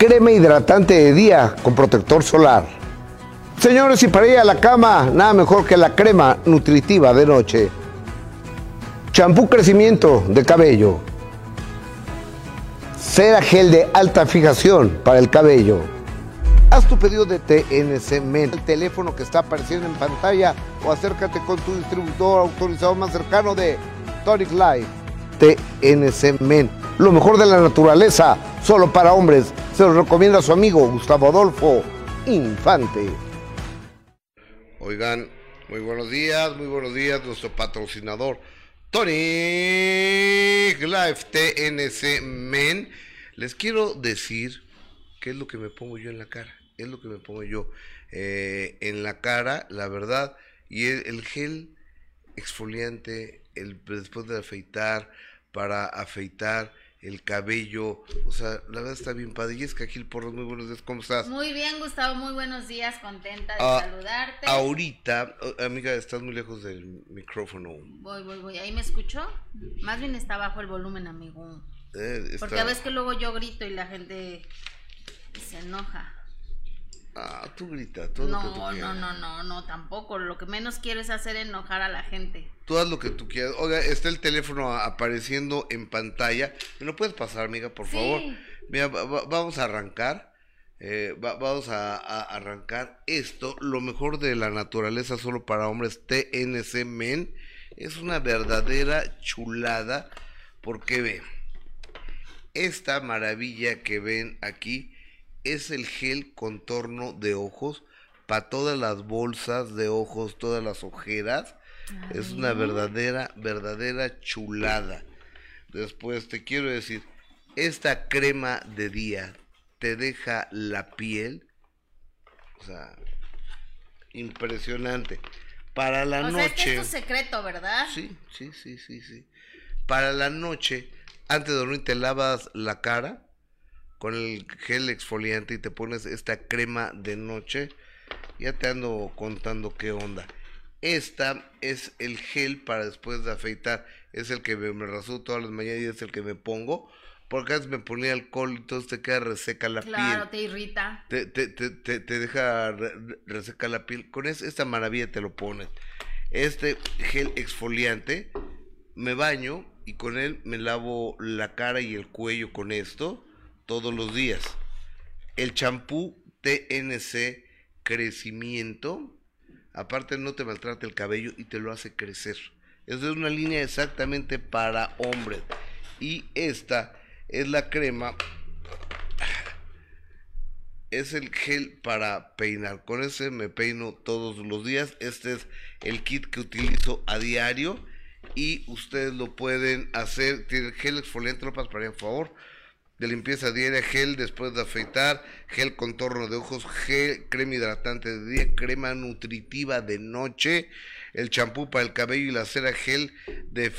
crema hidratante de día con protector solar. Señores, y para ir a la cama, nada mejor que la crema nutritiva de noche. Champú crecimiento de cabello. Cera gel de alta fijación para el cabello. Haz tu pedido de TNC Men, el teléfono que está apareciendo en pantalla o acércate con tu distribuidor autorizado más cercano de Tonic Life. TNC Men, lo mejor de la naturaleza, solo para hombres. Se lo recomienda su amigo Gustavo Adolfo Infante. Oigan, muy buenos días, muy buenos días, nuestro patrocinador Tonic Life TNC Men. Les quiero decir qué es lo que me pongo yo en la cara es lo que me pongo yo eh, en la cara, la verdad, y el, gel exfoliante, el después de afeitar, para afeitar el cabello, o sea, la verdad está bien padre. Y es que Gil Porros, muy buenos días, ¿cómo estás? Muy bien, Gustavo, muy buenos días, contenta de ah, saludarte. Ahorita, amiga, estás muy lejos del micrófono. Voy, voy, voy, ¿ahí me escuchó? Más bien está bajo el volumen, amigo. Eh, Porque a veces que luego yo grito y la gente se enoja. Ah, tú grita, todo no, lo que tú quieras. No, no, no, no, tampoco. Lo que menos quiero es hacer enojar a la gente. Tú haz lo que tú quieras. Oiga, está el teléfono apareciendo en pantalla. ¿Me lo puedes pasar, amiga, por favor? Mira, vamos a arrancar. Eh, vamos a, arrancar esto. Lo mejor de la naturaleza solo para hombres, TNC Men. Es una verdadera chulada. Porque ve, esta maravilla que ven aquí es el gel contorno de ojos para todas las bolsas de ojos, todas las ojeras. Es una verdadera, verdadera chulada. Después te quiero decir, esta crema de día te deja la piel, o sea, impresionante. Para la o noche. Sea, es tu secreto, ¿verdad? Sí, sí, sí, sí, sí. Para la noche, antes de dormir, te lavas la cara con el gel exfoliante y te pones esta crema de noche, ya te ando contando qué onda. Esta es el gel para después de afeitar. Es el que me, me rasuro todas las mañanas y es el que me pongo. Porque antes me ponía alcohol y entonces te queda reseca la piel. Claro, te irrita. Te, te, te, te deja reseca la piel. Con esta maravilla te lo pones. Este gel exfoliante, me baño y con él me lavo la cara y el cuello con esto todos los días. El champú TNC Crecimiento, aparte no te maltrata el cabello y te lo hace crecer. Es una línea exactamente para hombres. Y esta es la crema. Es el gel para peinar. Con ese me peino todos los días. Este es el kit que utilizo a diario. Y ustedes lo pueden hacer. Tiene gel exfoliante, lo para por favor de limpieza diaria, gel después de afeitar, gel contorno de ojos, gel, crema hidratante de día, crema nutritiva de noche, el champú para el cabello y la cera gel de,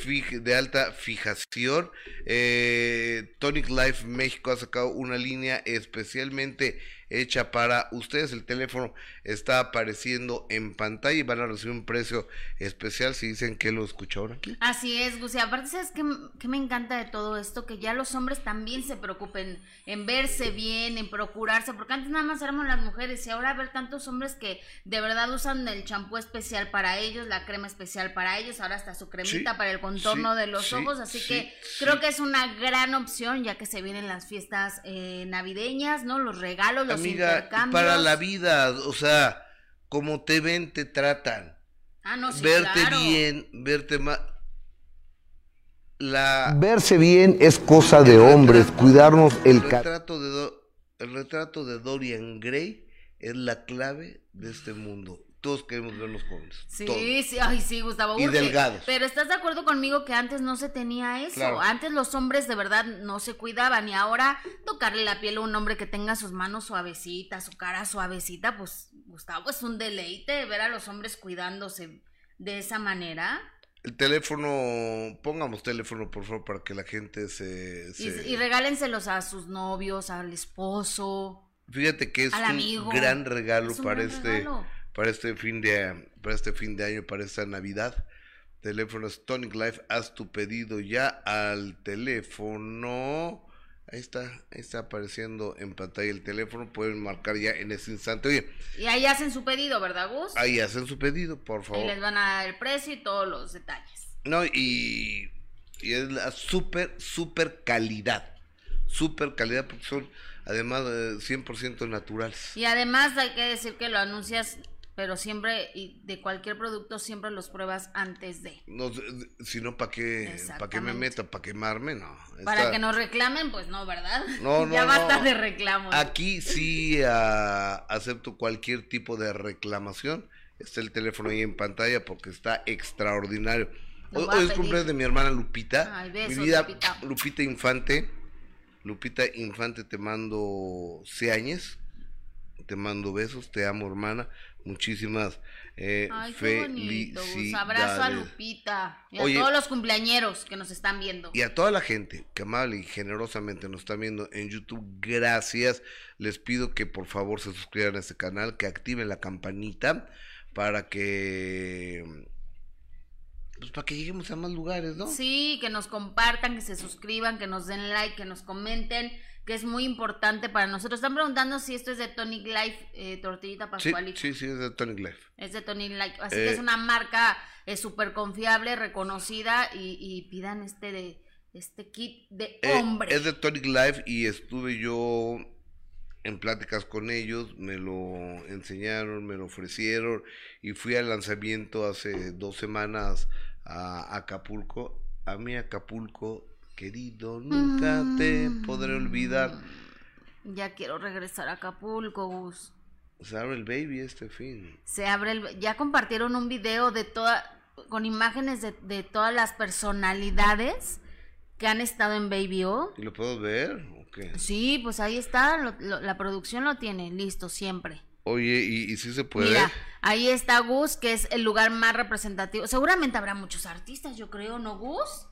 de alta fijación. Eh, Tonic Life México ha sacado una línea especialmente hecha para ustedes. El teléfono está apareciendo en pantalla y van a recibir un precio especial si dicen que lo escucharon aquí. Así es, Gusi. Aparte, ¿sabes qué, qué, me encanta de todo esto? Que ya los hombres también se preocupen en verse bien, en procurarse, porque antes nada más éramos las mujeres y ahora ver tantos hombres que de verdad usan el champú especial para ellos, la crema especial para ellos, ahora hasta su cremita para el contorno de los ojos. Así que creo que es una gran opción ya que se vienen las fiestas eh, navideñas, ¿no? Los regalos, los amiga, para la vida, o sea, como te ven, te tratan. Ah, no, verte bien, verte más. La... Verse bien es cosa de hombres, cuidarnos el, el retrato de el retrato de Dorian Gray es la clave de este mundo. Todos queremos vernos jóvenes. Sí, todos. sí, ay, sí, Gustavo. Y urge. delgados. Pero estás de acuerdo conmigo que antes no se tenía eso. Claro. Antes los hombres de verdad no se cuidaban y ahora tocarle la piel a un hombre que tenga sus manos suavecitas, su cara suavecita, pues Gustavo es un deleite ver a los hombres cuidándose de esa manera. El teléfono, pongamos teléfono por favor para que la gente se... Y, se- y regálenselos a sus novios, al esposo. Fíjate que es un amigo. gran regalo un para gran este regalo. Para este fin de para este fin de año, para esta Navidad. Teléfonos Tonic Life, haz tu pedido ya al teléfono. Ahí está, ahí está apareciendo en pantalla el teléfono, pueden marcar ya en este instante. Oye, Y ahí hacen su pedido, ¿verdad, Gus? ahí hacen su pedido, por favor. les van a dar el precio y todos los detalles. No, y, y es la super, super calidad. Super calidad porque son además eh, 100% naturales. Y además hay que decir que lo anuncias, pero siempre, y de cualquier producto, siempre los pruebas antes de. No, si no, ¿para qué, pa' qué me meto? ¿Para quemarme? No. Para que nos reclamen, pues no, ¿verdad? No, no, ya basta no. de reclamos. Aquí sí ah, acepto cualquier tipo de reclamación. Está el teléfono ahí en pantalla porque está extraordinario. Hoy, hoy es cumpleaños de mi hermana Lupita. Ay, besos, mi vida, Lupita. Lupita Infante. Lupita Infante, te mando ciañes. Te mando besos. Te amo, hermana. Muchísimas eh, Ay, felicidades. Abrazo a Lupita y a Oye. todos los cumpleañeros que nos están viendo. Y a toda la gente que amable y generosamente nos está viendo en YouTube, gracias. Les pido que por favor se suscriban a este canal, que activen la campanita para que pues para que lleguemos a más lugares, ¿no? Sí, que nos compartan, que se suscriban, que nos den like, que nos comenten, que es muy importante para nosotros. Están preguntando si esto es de Tonic Life, eh, Tortillita sí, Pascualito. sí, sí, es de Tonic Life. Es de Tonic Life. Así Eh, que es una marca eh, súper confiable, reconocida y, y pidan este de este kit de Eh, hombre. es de Tonic Life y estuve yo en pláticas con ellos, me lo enseñaron, me lo ofrecieron y fui al lanzamiento hace dos semanas a Acapulco. A mí Acapulco, querido, nunca te podré olvidar. Ya quiero regresar a Acapulco, Gus. Se abre el baby este fin. Se abre el... Ya compartieron un video de toda... con imágenes de, de todas las personalidades que han estado en Baby O. ¿Y lo puedo ver? ¿O qué? Sí, pues ahí está, lo- lo- la producción lo tiene, listo, siempre. Oye, ¿y, y si se puede? Mira, ahí está Gus, que es el lugar más representativo. Seguramente habrá muchos artistas, yo creo, ¿no, Gus?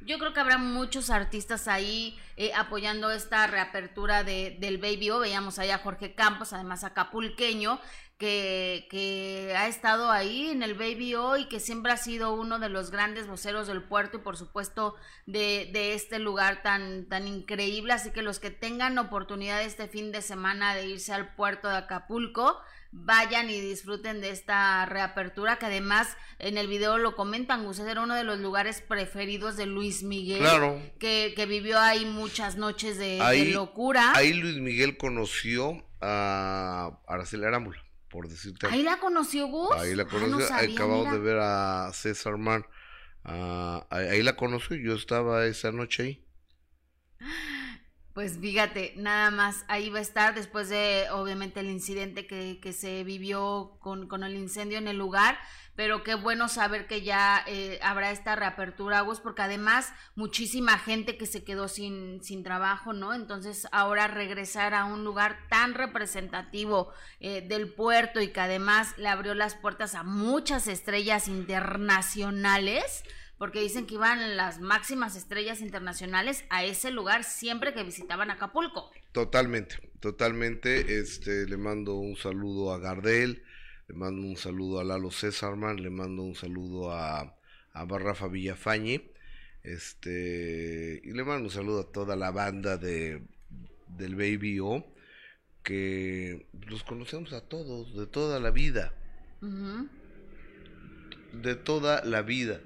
Yo creo que habrá muchos artistas ahí eh, apoyando esta reapertura de, del Baby O. Veíamos allá a Jorge Campos, además acapulqueño, que, que ha estado ahí en el Baby O y que siempre ha sido uno de los grandes voceros del puerto y por supuesto de, de este lugar tan, tan increíble. Así que los que tengan oportunidad este fin de semana de irse al puerto de Acapulco, vayan y disfruten de esta reapertura que además en el video lo comentan, Gus, era uno de los lugares preferidos de Luis Miguel, Claro. que, que vivió ahí muchas noches de, de Ahí- locura. Ahí Luis Miguel conoció a Araceli Arámbula, por decirte. Ahí la conoció Gus. Ahí la Ah, conoció, no sabía, acabamos mira. de ver a César Man. ah, ahí ahí la conoció, yo estaba esa noche ahí. Pues fíjate, nada más ahí va a estar después de obviamente el incidente que, que se vivió con, con el incendio en el lugar, pero qué bueno saber que ya eh, habrá esta reapertura, Gus, porque además muchísima gente que se quedó sin, sin trabajo, ¿no? Entonces ahora regresar a un lugar tan representativo eh, del puerto y que además le abrió las puertas a muchas estrellas internacionales, porque dicen que iban las máximas estrellas internacionales a ese lugar siempre que visitaban Acapulco. Totalmente, totalmente. Este, le mando un saludo a Gardel, le mando un saludo a Lalo Césarman, le mando un saludo a, a Rafa Villafañe, este, y le mando un saludo a toda la banda de del Baby O, que los conocemos a todos, de toda la vida, de toda la vida.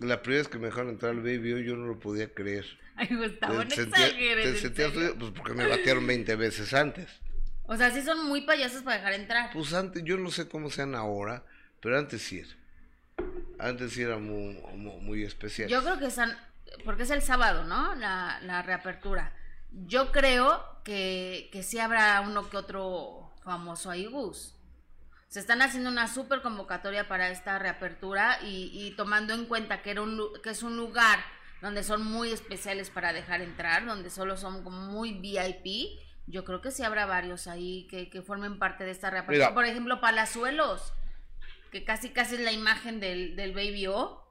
La primera vez que me dejaron entrar al Baby yo no lo podía creer. Ay, Gustavo, no sentía- te en sentías- pues porque me batearon 20 veces antes. O sea, sí son muy payasos para dejar entrar. Pues antes, yo no sé cómo sean ahora, pero antes sí era. Antes sí era muy, muy, muy especial. Yo creo que están, porque es el sábado, ¿no? La, la reapertura. Yo creo que, que sí habrá uno que otro famoso ahí, Gus. Se están haciendo una súper convocatoria para esta reapertura y, y tomando en cuenta que, era un, que es un lugar donde son muy especiales para dejar entrar, donde solo son como muy VIP, yo creo que sí habrá varios ahí que, que formen parte de esta reapertura. Mira. Por ejemplo, Palazuelos, que casi casi es la imagen del, del Baby O.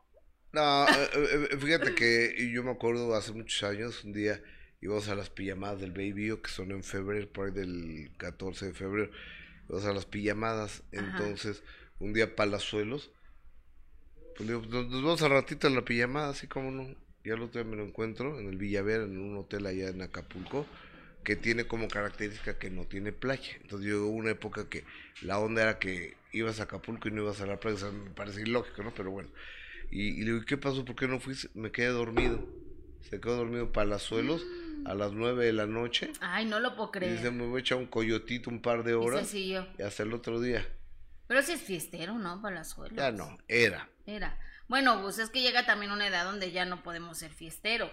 No, eh, eh, eh, fíjate que yo me acuerdo hace muchos años, un día íbamos a las pijamadas del Baby, O, que son en febrero, por ahí del 14 de febrero, íbamos a las pijamadas, Ajá. entonces un día Palazuelos, pues digo, nos, nos vamos al ratito a la pijamada, así como no, ya el otro día me lo encuentro en el Villavera, en un hotel allá en Acapulco, que tiene como característica que no tiene playa, entonces yo hubo una época que la onda era que ibas a Acapulco y no ibas a la playa, o sea, me parece ilógico, ¿no? Pero bueno. Y, y le digo, ¿qué pasó? ¿Por qué no fuiste? Me quedé dormido. Se quedó dormido Palazuelos a las 9 de la noche. Ay, no lo puedo Y dice, creer. me voy a echar un coyotito un par de horas. sí yo. Y hasta el otro día. Pero sí es fiestero, ¿no? Palazuelos. Ya no, era. Era. Bueno, pues es que llega también una edad donde ya no podemos ser fiesteros.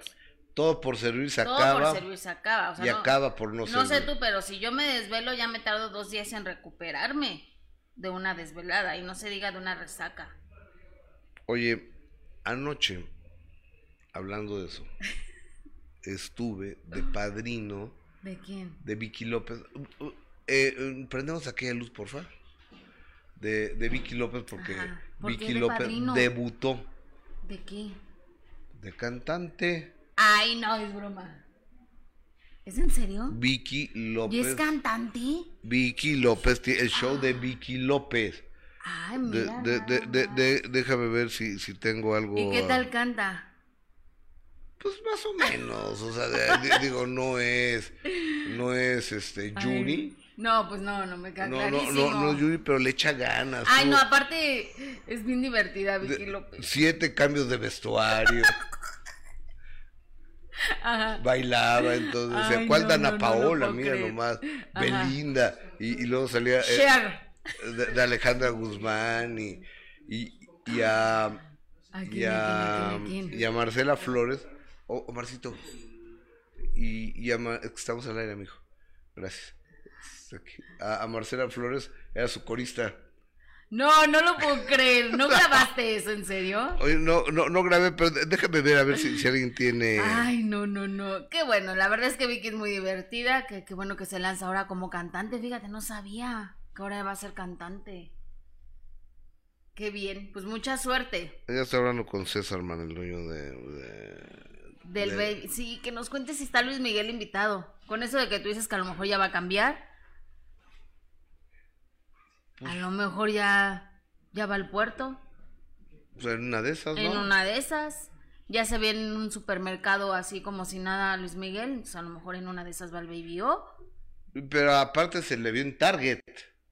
Todo por servir se Todo acaba. por servir se acaba. O sea, y no, acaba por no, no sé servir. tú, pero si yo me desvelo ya me tardo dos días en recuperarme de una desvelada y no se diga de una resaca. Oye, anoche, hablando de eso, estuve de padrino ¿De quién? de Vicky López. Uh, uh, eh, eh, prendemos aquella luz, porfa. De, de Vicky López, porque. ¿Por Vicky de López padrino? debutó ¿De qué? de cantante. Ay, no, es broma. ¿Es en serio? Vicky ¿Y López. es cantante? Vicky López, el show de Vicky López. Ay, De- mira. de- de- de- nada de- déjame ver si, si tengo algo. ¿Y qué ah, tal canta? Pues más o menos, o sea, de- di- digo, no es, no es este Yuri. Ay, No, pues no, no me queda No, no, clarísimo. no, no es Yuri, pero le echa ganas. Ay, no, aparte es bien divertida de- Vicky López. Siete cambios de vestuario, Ajá. bailaba, entonces, Ay, ¿cuál no, Dana no, no, no Paola? Mira creer. nomás, Ajá. Belinda, y, y luego salía eh, de, de Alejandra Guzmán y, y, y a, ¿A y quién, a, quién, a Marcela Flores, o Omarcito, y, y a estamos al aire, amigo, gracias. A, a Marcela Flores era su corista. No, no lo puedo creer. ¿No grabaste eso, en serio? Oye, no, no, no grabé, pero déjame ver a ver si, si alguien tiene. Ay, no, no, no. Qué bueno, la verdad es que Vicky es muy divertida. Qué bueno que se lanza ahora como cantante. Fíjate, no sabía que ahora va a ser cantante. Qué bien, pues mucha suerte. Ya estoy hablando con César, man, el dueño de. de- Del de- baby. Sí, que nos cuente si está Luis Miguel invitado. Con eso de que tú dices que a lo mejor ya va a cambiar. Pues A lo mejor ya, ya va al puerto. sea, en una de esas, ¿no? En una de esas. Ya se ve en un supermercado así como si nada Luis Miguel. Entonces a lo mejor en una de esas va el Baby O. Pero aparte se le vio en Target.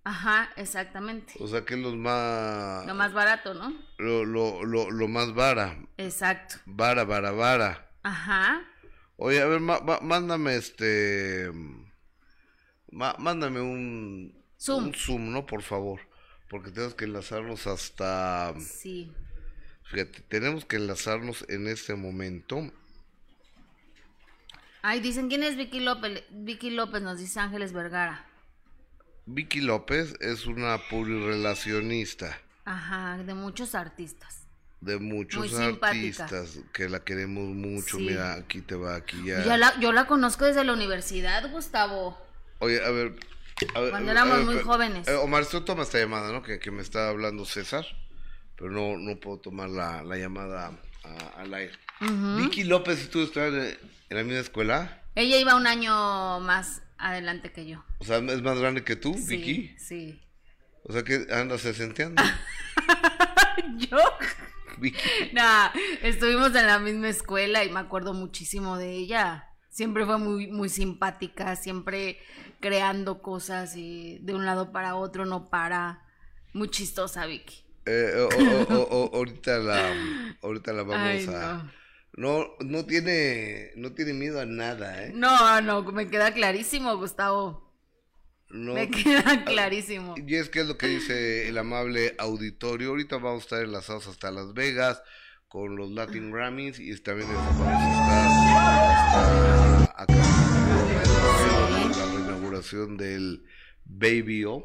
Ajá, exactamente. O sea que es los más. Lo más barato, ¿no? Lo, lo, lo, lo más vara. Exacto. Vara, vara, vara. Ajá. Oye, a ver, mándame este. mándame un. Zoom. Un Zoom, ¿no? Por favor. Porque tenemos que enlazarnos hasta. Sí. Fíjate, tenemos que enlazarnos en este momento. Ay, dicen quién es Vicky López. Vicky López nos dice Ángeles Vergara. Vicky López es una purirrelacionista Ajá, de muchos artistas. De muchos artistas que la queremos mucho. Sí. Mira, aquí te va, aquí ya. Ya la- yo la conozco desde la universidad, Gustavo. Oye, a ver. a ver, Cuando a éramos ver, muy jóvenes. eh, Omar, tú toma esta llamada, ¿no? Que, que me está hablando César. Pero no, no puedo tomar la, la llamada al aire. Vicky López, ¿y tú estás en, en la misma escuela? Ella iba un año más adelante que yo. O sea, es más grande que tú, Sí, Vicky. Sí. O sea, que andas sesenteando. ¿Yo? Nah, estuvimos en la misma escuela y me acuerdo muchísimo de ella. Siempre fue muy, muy simpática, siempre creando cosas y de un lado para otro no para. Muy chistosa, Vicky. Eh, o- o- o- o- ahorita la, ahorita la vamos Ay, a. No, no tiene, no tiene miedo a nada, ¿eh? No, no, me queda clarísimo, Gustavo. No, Me queda clarísimo. Y es que es lo que dice el amable auditorio. Ahorita vamos a estar enlazados hasta Las Vegas con los Latin Grammys y también estar hasta acá la reinauguración del Baby O,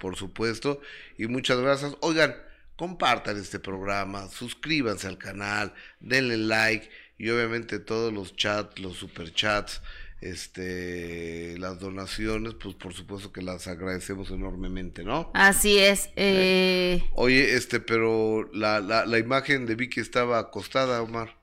por supuesto. Y muchas gracias. Oigan, compartan este programa, suscríbanse al canal, denle like y obviamente todos los chats, los superchats, este, las donaciones, pues por supuesto que las agradecemos enormemente, ¿no? Así es. Eh... Oye, este, pero la, la, la imagen de Vicky estaba acostada, Omar.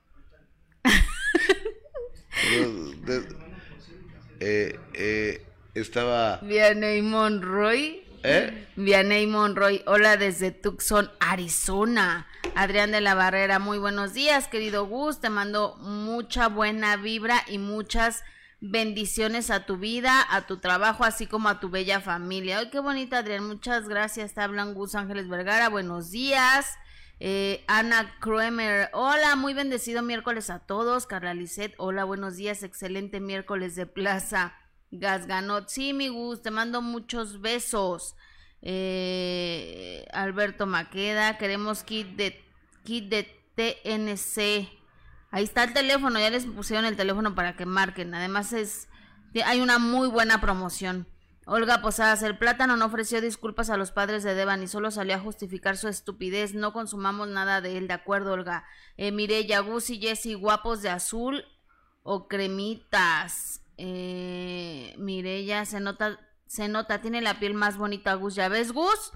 eh, eh, estaba... Vianey Monroy. ¿Eh? Vianey Monroy, hola desde Tucson, Arizona. Adrián de la Barrera, muy buenos días, querido Gus. Te mando mucha buena vibra y muchas bendiciones a tu vida, a tu trabajo, así como a tu bella familia. Ay, qué bonita, Adrián. Muchas gracias. Te hablan Gus Ángeles Vergara. Buenos días. Eh, Ana Kremer, hola, muy bendecido miércoles a todos. Carla Lisset, hola, buenos días, excelente miércoles de Plaza Gasganot. Sí, mi Gus, te mando muchos besos. Eh, Alberto Maqueda, queremos kit de, kit de TNC. Ahí está el teléfono, ya les pusieron el teléfono para que marquen. Además es, hay una muy buena promoción. Olga Posadas, el plátano no ofreció disculpas a los padres de Devan y solo salió a justificar su estupidez. No consumamos nada de él, de acuerdo, Olga. Eh, Mireya, Gus y Jessy, guapos de azul o cremitas. Eh, Mireya, se nota, se nota, tiene la piel más bonita, Gus. ¿Ya ves, Gus?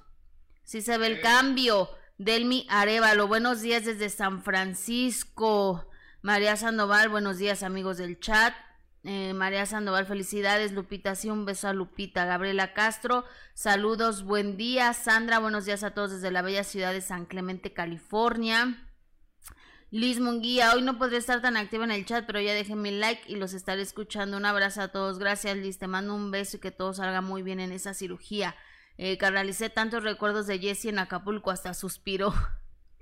Sí se ve el cambio. Delmi Arevalo, buenos días desde San Francisco. María Sandoval, buenos días, amigos del chat. Eh, María Sandoval, felicidades. Lupita, sí, un beso a Lupita. Gabriela Castro, saludos, buen día. Sandra, buenos días a todos desde la bella ciudad de San Clemente, California. Liz Munguía, hoy no podré estar tan activa en el chat, pero ya dejé mi like y los estaré escuchando. Un abrazo a todos. Gracias, Liz. Te mando un beso y que todo salga muy bien en esa cirugía. Eh, tantos recuerdos de Jessie en Acapulco, hasta suspiró.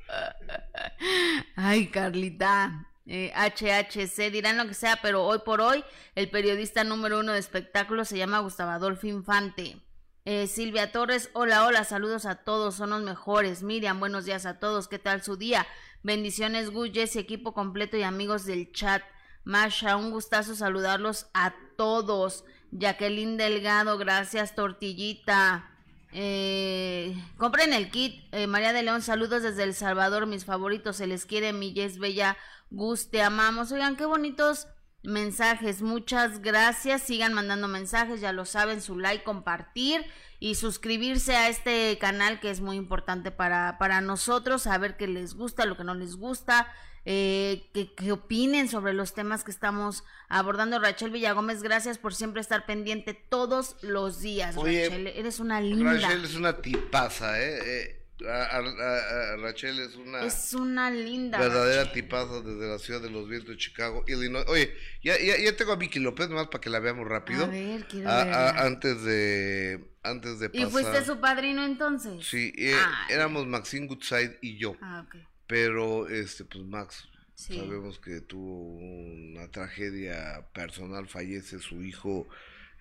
Ay, Carlita. HHC, eh, dirán lo que sea, pero hoy por hoy el periodista número uno de espectáculos se llama Gustavo Adolfo Infante. Eh, Silvia Torres, hola, hola, saludos a todos, son los mejores. Miriam, buenos días a todos, ¿qué tal su día? Bendiciones, Gus, y equipo completo y amigos del chat. Masha, un gustazo saludarlos a todos. Jacqueline Delgado, gracias, Tortillita. Eh, compren el kit. María de León, saludos desde El Salvador, mis favoritos. Se les quiere, mi Yes Bella Gus, te amamos. Oigan, qué bonitos mensajes. Muchas gracias. Sigan mandando mensajes, ya lo saben, su like, compartir y suscribirse a este canal que es muy importante para, para nosotros, saber qué les gusta, lo que no les gusta, eh, que, opinen sobre los temas que estamos abordando. Rachel Villagómez, gracias por siempre estar pendiente todos los días. Rachel, eres una linda. Rachel es una tipaza, ¿eh? eh Rachel es una, es una linda verdadera tipaza desde la ciudad de los vientos de Chicago, Illinois. Oye, ya, ya, tengo a Vicky López, nomás para que la veamos rápido. A ver, quiero antes de antes de pasar. ¿Y fuiste su padrino entonces? Sí, eh, éramos Maxine Goodside y yo. Ah, Pero, este, pues Max, sabemos que tuvo una tragedia personal, fallece su hijo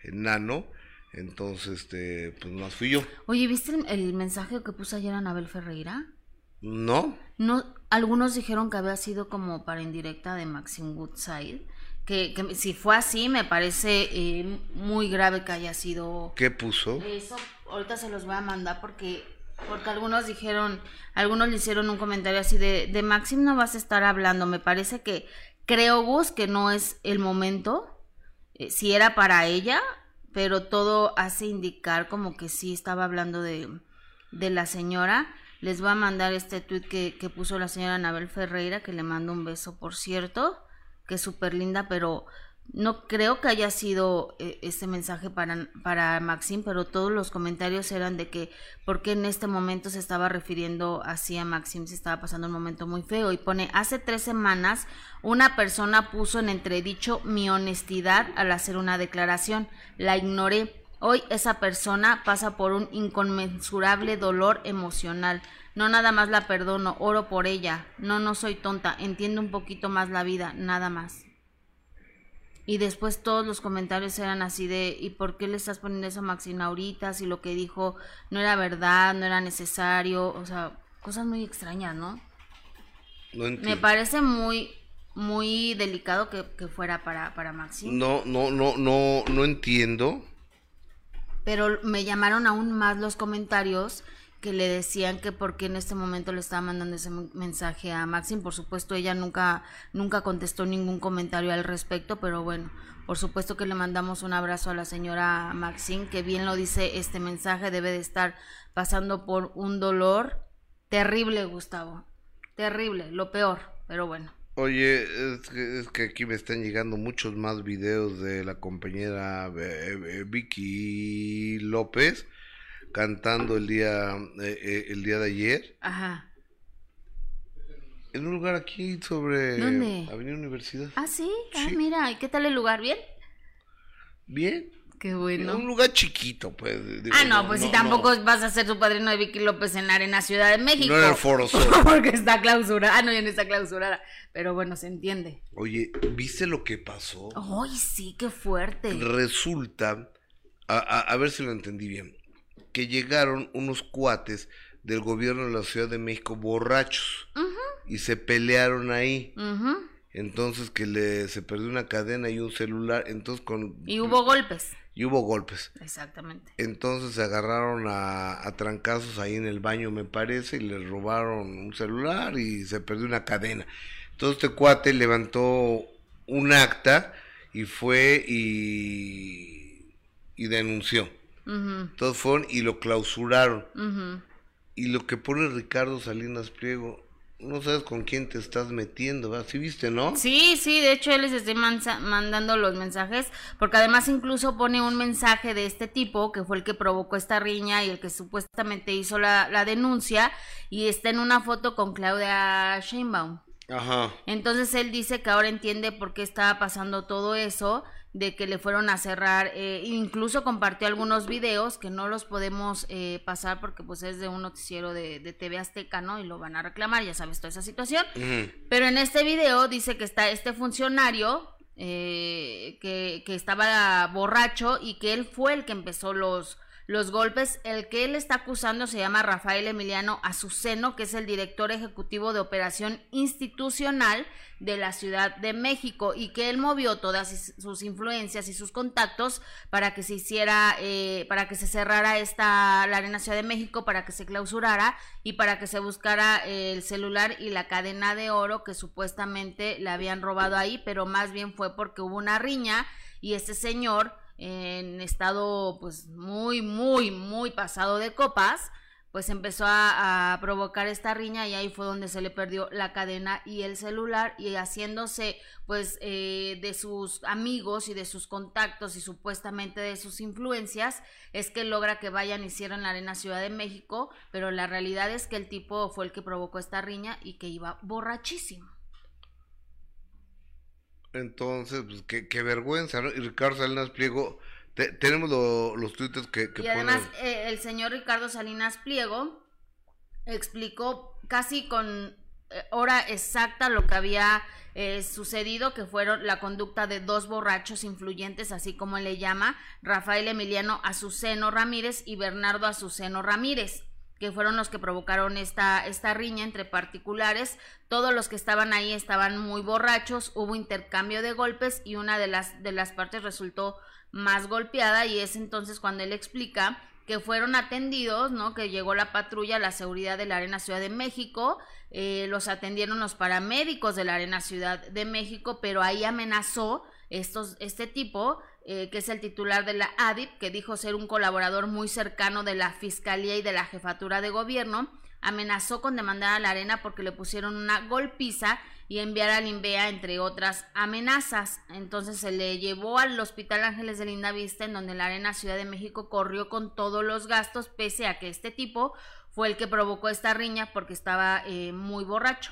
enano entonces, este, pues más fui yo. Oye, ¿viste el, mensaje que puso ayer Anabel Ferreira? No. No, algunos dijeron que había sido como para indirecta de Maxine Woodside. Que, que si fue así, me parece eh, muy grave que haya sido. ¿Qué puso? Eso, ahorita se los voy a mandar porque porque algunos dijeron, algunos le hicieron un comentario así de, de Maxim no vas a estar hablando, me parece que creo Gus que no es el momento, eh, si era para ella, pero todo hace indicar como que sí estaba hablando de, de la señora. Les voy a mandar este tweet que, que puso la señora Anabel Ferreira, que le mando un beso, por cierto, que es súper linda, pero no creo que haya sido eh, este mensaje para, para Maxim, pero todos los comentarios eran de que porque en este momento se estaba refiriendo así a Maxim, se estaba pasando un momento muy feo y pone, hace tres semanas una persona puso en entredicho mi honestidad al hacer una declaración, la ignoré. Hoy esa persona pasa por un inconmensurable dolor emocional. No nada más la perdono, oro por ella. No, no soy tonta, entiendo un poquito más la vida, nada más. Y después todos los comentarios eran así de, ¿y por qué le estás poniendo eso a Maxine ahorita? Si lo que dijo no era verdad, no era necesario, o sea, cosas muy extrañas, ¿no? Me parece muy, muy delicado que, fuera para, para Maxine. No, no, no, no, no entiendo Pero me llamaron aún más los comentarios que le decían que porque en este momento le estaba mandando ese mensaje a Maxim. Por supuesto, ella nunca, nunca contestó ningún comentario al respecto, pero bueno, por supuesto que le mandamos un abrazo a la señora Maxim, que bien lo dice este mensaje, debe de estar pasando por un dolor terrible, Gustavo. Terrible, lo peor, pero bueno. Oye, es que, es que aquí me están llegando muchos más videos de la compañera eh, eh, Vicky López cantando el día eh, eh, el día de ayer. Ajá. En un lugar aquí sobre ¿Dónde? Avenida Universidad. Ah, ¿sí? Ah, Sí. mira, ¿y qué tal el lugar? ¿Bien? Bien. Qué bueno. Un lugar chiquito, pues. digo, Ah, no, pues si no, tampoco vas a ser su padrino de Vicky López en la Arena Ciudad de México. No en el Foro Sol. Porque está clausurada. Ah, no, ya no está clausurada. Pero bueno, se entiende. Oye, ¿viste lo que pasó? Ay, sí, qué fuerte. Resulta, a, a- a ver si lo entendí bien, que llegaron unos cuates del gobierno de la Ciudad de México borrachos y se pelearon ahí. Entonces que le se perdió una cadena y un celular, entonces con Y hubo golpes. y hubo golpes. Exactamente. Entonces se agarraron a, a trancazos ahí en el baño, me parece, y les robaron un celular y se perdió una cadena. Entonces este cuate levantó un acta y fue y, y denunció. Entonces fueron y lo clausuraron. Y lo que pone Ricardo Salinas Pliego, no sabes con quién te estás metiendo, ¿verdad? ¿Sí viste, no? Sí, sí, de hecho él les mansa- mandando los mensajes, porque además incluso pone un mensaje de este tipo, que fue el que provocó esta riña y el que supuestamente hizo la, la denuncia, y está en una foto con Claudia Sheinbaum. Ajá. Entonces él dice que ahora entiende por qué estaba pasando todo eso, de que le fueron a cerrar, eh, incluso compartió algunos videos que no los podemos eh, pasar porque pues es de un noticiero de, de TV Azteca, ¿no? Y lo van a reclamar, ya sabes toda esa situación. Pero en este video dice que está este funcionario eh, que, que estaba borracho y que él fue el que empezó los, los golpes. El que él está acusando se llama Rafael Emiliano Azuceno, que es el director ejecutivo de operación institucional de la Ciudad de México y que él movió todas sus- influencias y sus contactos para que se hiciera, eh, para que se cerrara esta, la Arena Ciudad de México, para que se clausurara y para que se buscara eh, el celular y la cadena de oro que supuestamente le habían robado ahí, pero más bien fue porque hubo una riña y este señor en estado pues muy, muy, muy pasado de copas, pues empezó a, provocar esta riña y ahí fue donde se le perdió la cadena y el celular y haciéndose pues eh, de sus amigos y de sus contactos y supuestamente de sus influencias es que logra que vayan y cierren la arena Ciudad de México pero la realidad es que el tipo fue el que provocó esta riña y que iba borrachísimo Entonces, pues qué, qué vergüenza, ¿no? Y Ricardo Salinas Pliego, te- tenemos lo- los tweets que, que y además ponen- eh, el señor Ricardo Salinas Pliego explicó casi con eh, hora exacta lo que había eh, sucedido, que fueron la conducta de dos borrachos influyentes, así como le llama, Rafael Emiliano Azuceno Ramírez y Bernardo Azuceno Ramírez que fueron los que provocaron esta, esta riña entre particulares. Todos los que estaban ahí estaban muy borrachos, hubo intercambio de golpes y una de las, de las partes resultó más golpeada y es entonces cuando él explica que fueron atendidos, ¿no? Que llegó la patrulla, la seguridad de la Arena Ciudad de México, eh, los atendieron los paramédicos de la Arena Ciudad de México, pero ahí amenazó estos, este tipo, eh, que es el titular de la ADIP, que dijo ser un colaborador muy cercano de la Fiscalía y de la Jefatura de Gobierno, amenazó con demandar a la arena porque le pusieron una golpiza y enviar al INVEA, entre otras amenazas. Entonces se le llevó al Hospital Ángeles de Linda Vista, en donde la Arena Ciudad de México corrió con todos los gastos, pese a que este tipo fue el que provocó esta riña porque estaba eh, muy borracho.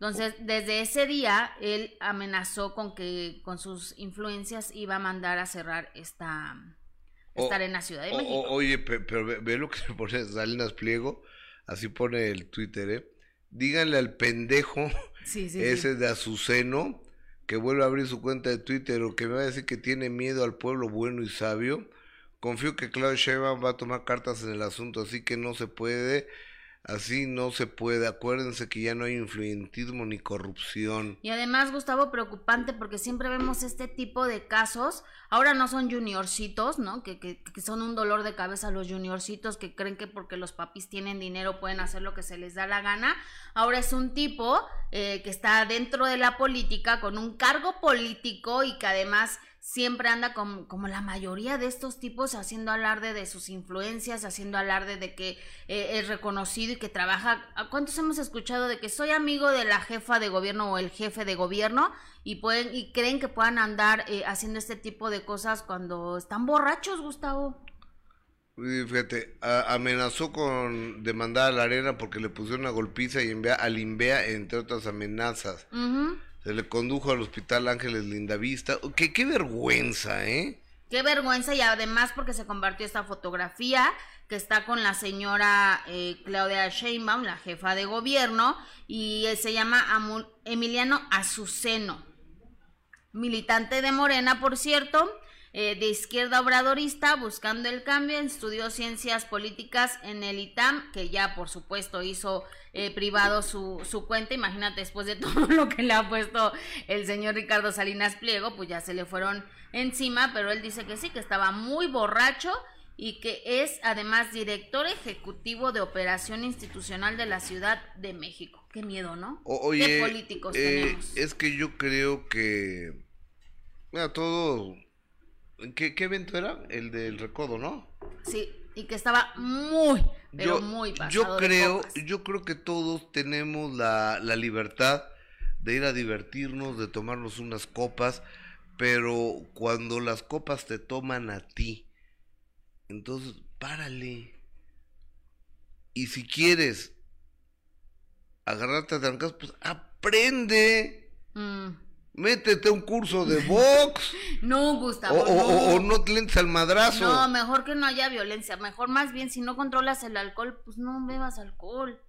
Entonces, desde ese día, él amenazó con que con sus influencias iba a mandar a cerrar esta, esta O- arena Ciudad de o- México. oye, pe- pero ve, ve lo que le pone Salinas Pliego, así pone el Twitter, ¿eh? Díganle al pendejo sí, sí, ese de Azuceno que vuelva a abrir su cuenta de Twitter o que me va a decir que tiene miedo al pueblo bueno y sabio. Confío que Claudio Sheinbaum va a tomar cartas en el asunto, así que no se puede Así no se puede. Acuérdense que ya no hay influyentismo ni corrupción. Y además, Gustavo, preocupante porque siempre vemos este tipo de casos. Ahora no son juniorcitos, ¿no? Que, que, que son un dolor de cabeza los juniorcitos que creen que porque los papis tienen dinero pueden hacer lo que se les da la gana. Ahora es un tipo eh, que está dentro de la política con un cargo político y que además siempre anda como la mayoría de estos tipos haciendo alarde de sus influencias, haciendo alarde de que eh, es reconocido y que trabaja. ¿Cuántos hemos escuchado de que soy amigo de la jefa de gobierno o el jefe de gobierno y pueden y creen que puedan andar eh, haciendo este tipo de cosas cuando están borrachos, Gustavo? Fíjate, amenazó con demandar a la arena porque le pusieron una golpiza y envía al Inbea, entre otras amenazas. Se le condujo al hospital Ángeles Lindavista. Qué, qué vergüenza, ¿eh? Qué vergüenza y además porque se compartió esta fotografía que está con la señora eh, Claudia Sheinbaum, la jefa de gobierno, y se llama Emiliano Azuceno, militante de Morena, por cierto, eh, de izquierda obradorista, buscando el cambio, estudió ciencias políticas en el ITAM, que ya por supuesto hizo eh, privado su, su cuenta. Imagínate, después de todo lo que le ha puesto el señor Ricardo Salinas Pliego, pues ya se le fueron encima, pero él dice que sí, que estaba muy borracho y que es además director ejecutivo de operación institucional de la Ciudad de México. Qué miedo, ¿no? oye, ¿Qué políticos eh, tenemos? Es que yo creo que... Mira, todo... ¿Qué, ¿Qué evento era? El del recodo, ¿no? Sí, y que estaba muy, pero muy pasado Yo creo, yo creo que todos tenemos la, la libertad de ir a divertirnos, de tomarnos unas copas, pero cuando las copas te toman a ti, entonces párale. Y si quieres agarrarte a trancas, pues aprende. Mm. Métete a un curso de box. no, Gustavo. O, no. te lentes al madrazo. No, mejor que no haya violencia. Mejor más bien, si no controlas el alcohol, pues no bebas alcohol.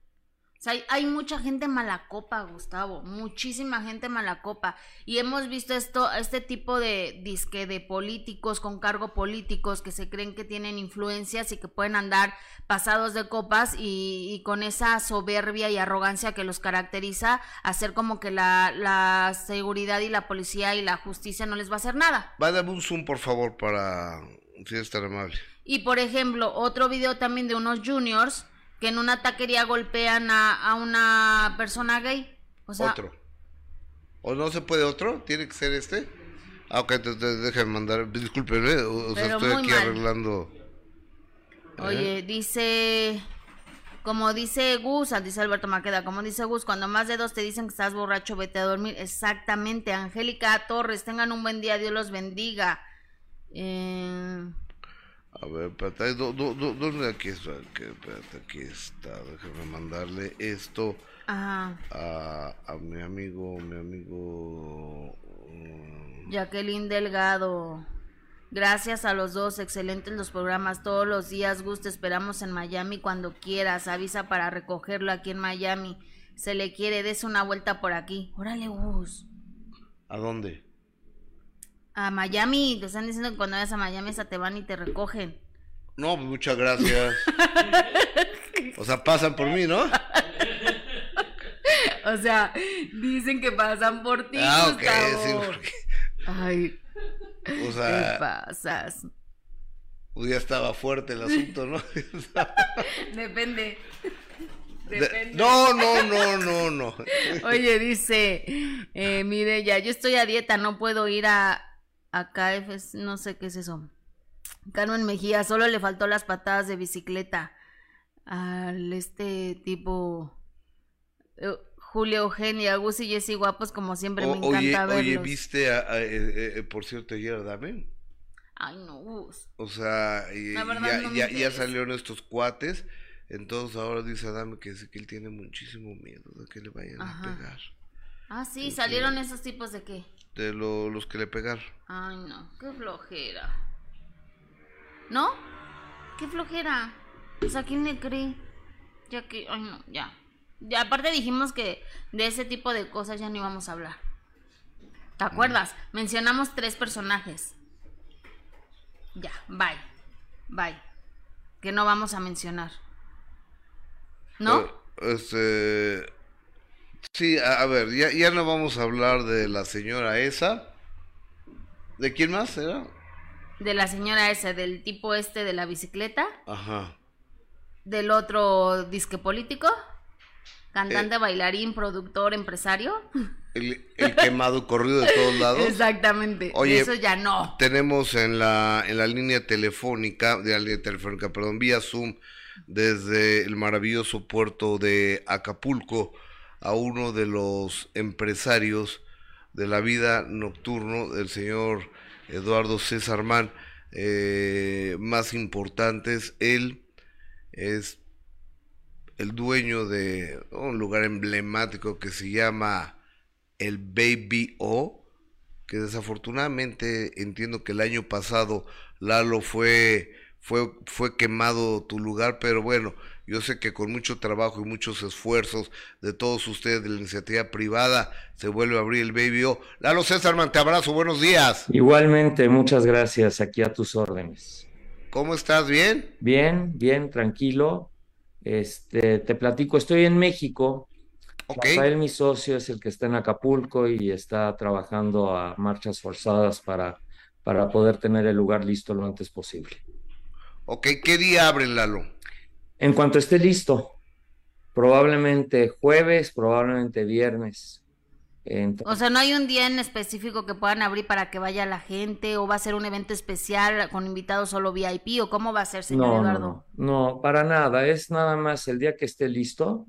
O sea, hay, mucha gente mala copa, Gustavo, muchísima gente mala copa. Y hemos visto esto, este tipo de disque de políticos con cargo políticos que se creen que tienen influencias y que pueden andar pasados de copas y, con esa soberbia y arrogancia que los caracteriza, hacer como que la, la, seguridad y la policía y la justicia no les va a hacer nada. Va a dar un zoom, por favor, para si es tan amable. Y por ejemplo, otro video también de unos juniors que en una taquería golpean a, una persona gay. O sea, otro. ¿O no se puede otro? ¿Tiene que ser este? Ah, ok, entonces déjenme mandar. Discúlpenme, o, sea, estoy aquí arreglando. ¿eh? Oye, dice. Como dice Gus, dice Alberto Maqueda, como dice Gus, cuando más de dos te dicen que estás borracho, vete a dormir. Exactamente, Angélica Torres, tengan un buen día, Dios los bendiga. Eh, a ver, espérate, ¿dónde aquí está? Espérate, aquí está. Déjame mandarle esto A, a mi amigo, mi amigo. Mm. Jacqueline Delgado. Gracias a los dos, excelentes los programas todos los días. Gusto, esperamos en Miami cuando quieras. Avisa para recogerlo aquí en Miami. Se le quiere, des una vuelta por aquí. Órale, Gus. ¿A dónde? A Miami. Te están diciendo que cuando vayas a Miami esa te van y te recogen. No, muchas gracias. o sea, pasan por mí, ¿no? o sea, dicen que pasan por ti. Ah, ok, sí, porque... Ay. O sea. ¿Qué pasas? Pues ya estaba fuerte el asunto, ¿no? Depende. Depende. No, no, no, no, no. Oye, dice, eh, mire, ya, yo estoy a dieta, no puedo ir a, Acá es, no sé qué es eso. Carmen Mejía, solo le faltó las patadas de bicicleta al este tipo eh, Julio Eugenia, Gus y Jessy guapos como siempre me encanta verlos. Oye, ¿viste a, eh, eh, por cierto ayer a Dame? Ay, no, Gus. O sea, ya, ya, ya, salieron estos cuates, entonces ahora dice Adame que, que él tiene muchísimo miedo de que le vayan a pegar. Ah, sí, salieron esos tipos de qué? De los que le pegaron. Ay, no, qué flojera. ¿No? Qué flojera. Pues a quién le cree. Ya que, ay, no, ya. Ya, aparte dijimos que de ese tipo de cosas ya no íbamos a hablar. ¿Te acuerdas? Mencionamos tres personajes. Ya, bye. Bye. Que no vamos a mencionar. ¿No? Eh, este, sí, a, a ver, ya, ya no vamos a hablar de la señora esa. ¿De quién más era? De la señora esa, del tipo este de la bicicleta, Ajá. del otro disque político, cantante, Eh. bailarín, productor, empresario. El, el quemado corrido de todos lados. Exactamente. Oye, Eso ya no. Tenemos en la, en la línea telefónica, de la línea telefónica, perdón, vía Zoom, desde el maravilloso puerto de Acapulco, a uno de los empresarios de la vida nocturno, del señor Eduardo César Mann, eh, más importantes. Él es el dueño de un lugar emblemático que se llama el Baby O, que desafortunadamente entiendo que el año pasado Lalo fue fue fue quemado tu lugar, pero bueno, yo sé que con mucho trabajo y muchos esfuerzos de todos ustedes de la iniciativa privada se vuelve a abrir el Baby O. Lalo César, man, te abrazo, buenos días. Igualmente, muchas gracias, aquí a tus órdenes. ¿Cómo estás? ¿Bien? Bien, bien, tranquilo. Este, te platico, estoy en México. Ok. Rafael, mi socio, es el que está en Acapulco y está trabajando a marchas forzadas para, para poder tener el lugar listo lo antes posible. Ok, ¿qué día abren, Lalo? En cuanto esté listo, probablemente jueves, probablemente viernes. O sea, no hay un día en específico que puedan abrir para que vaya la gente o va a ser un evento especial con invitados solo VIP o cómo va a ser, señor No, no, Eduardo. no, no, para nada. Es nada más el día que esté listo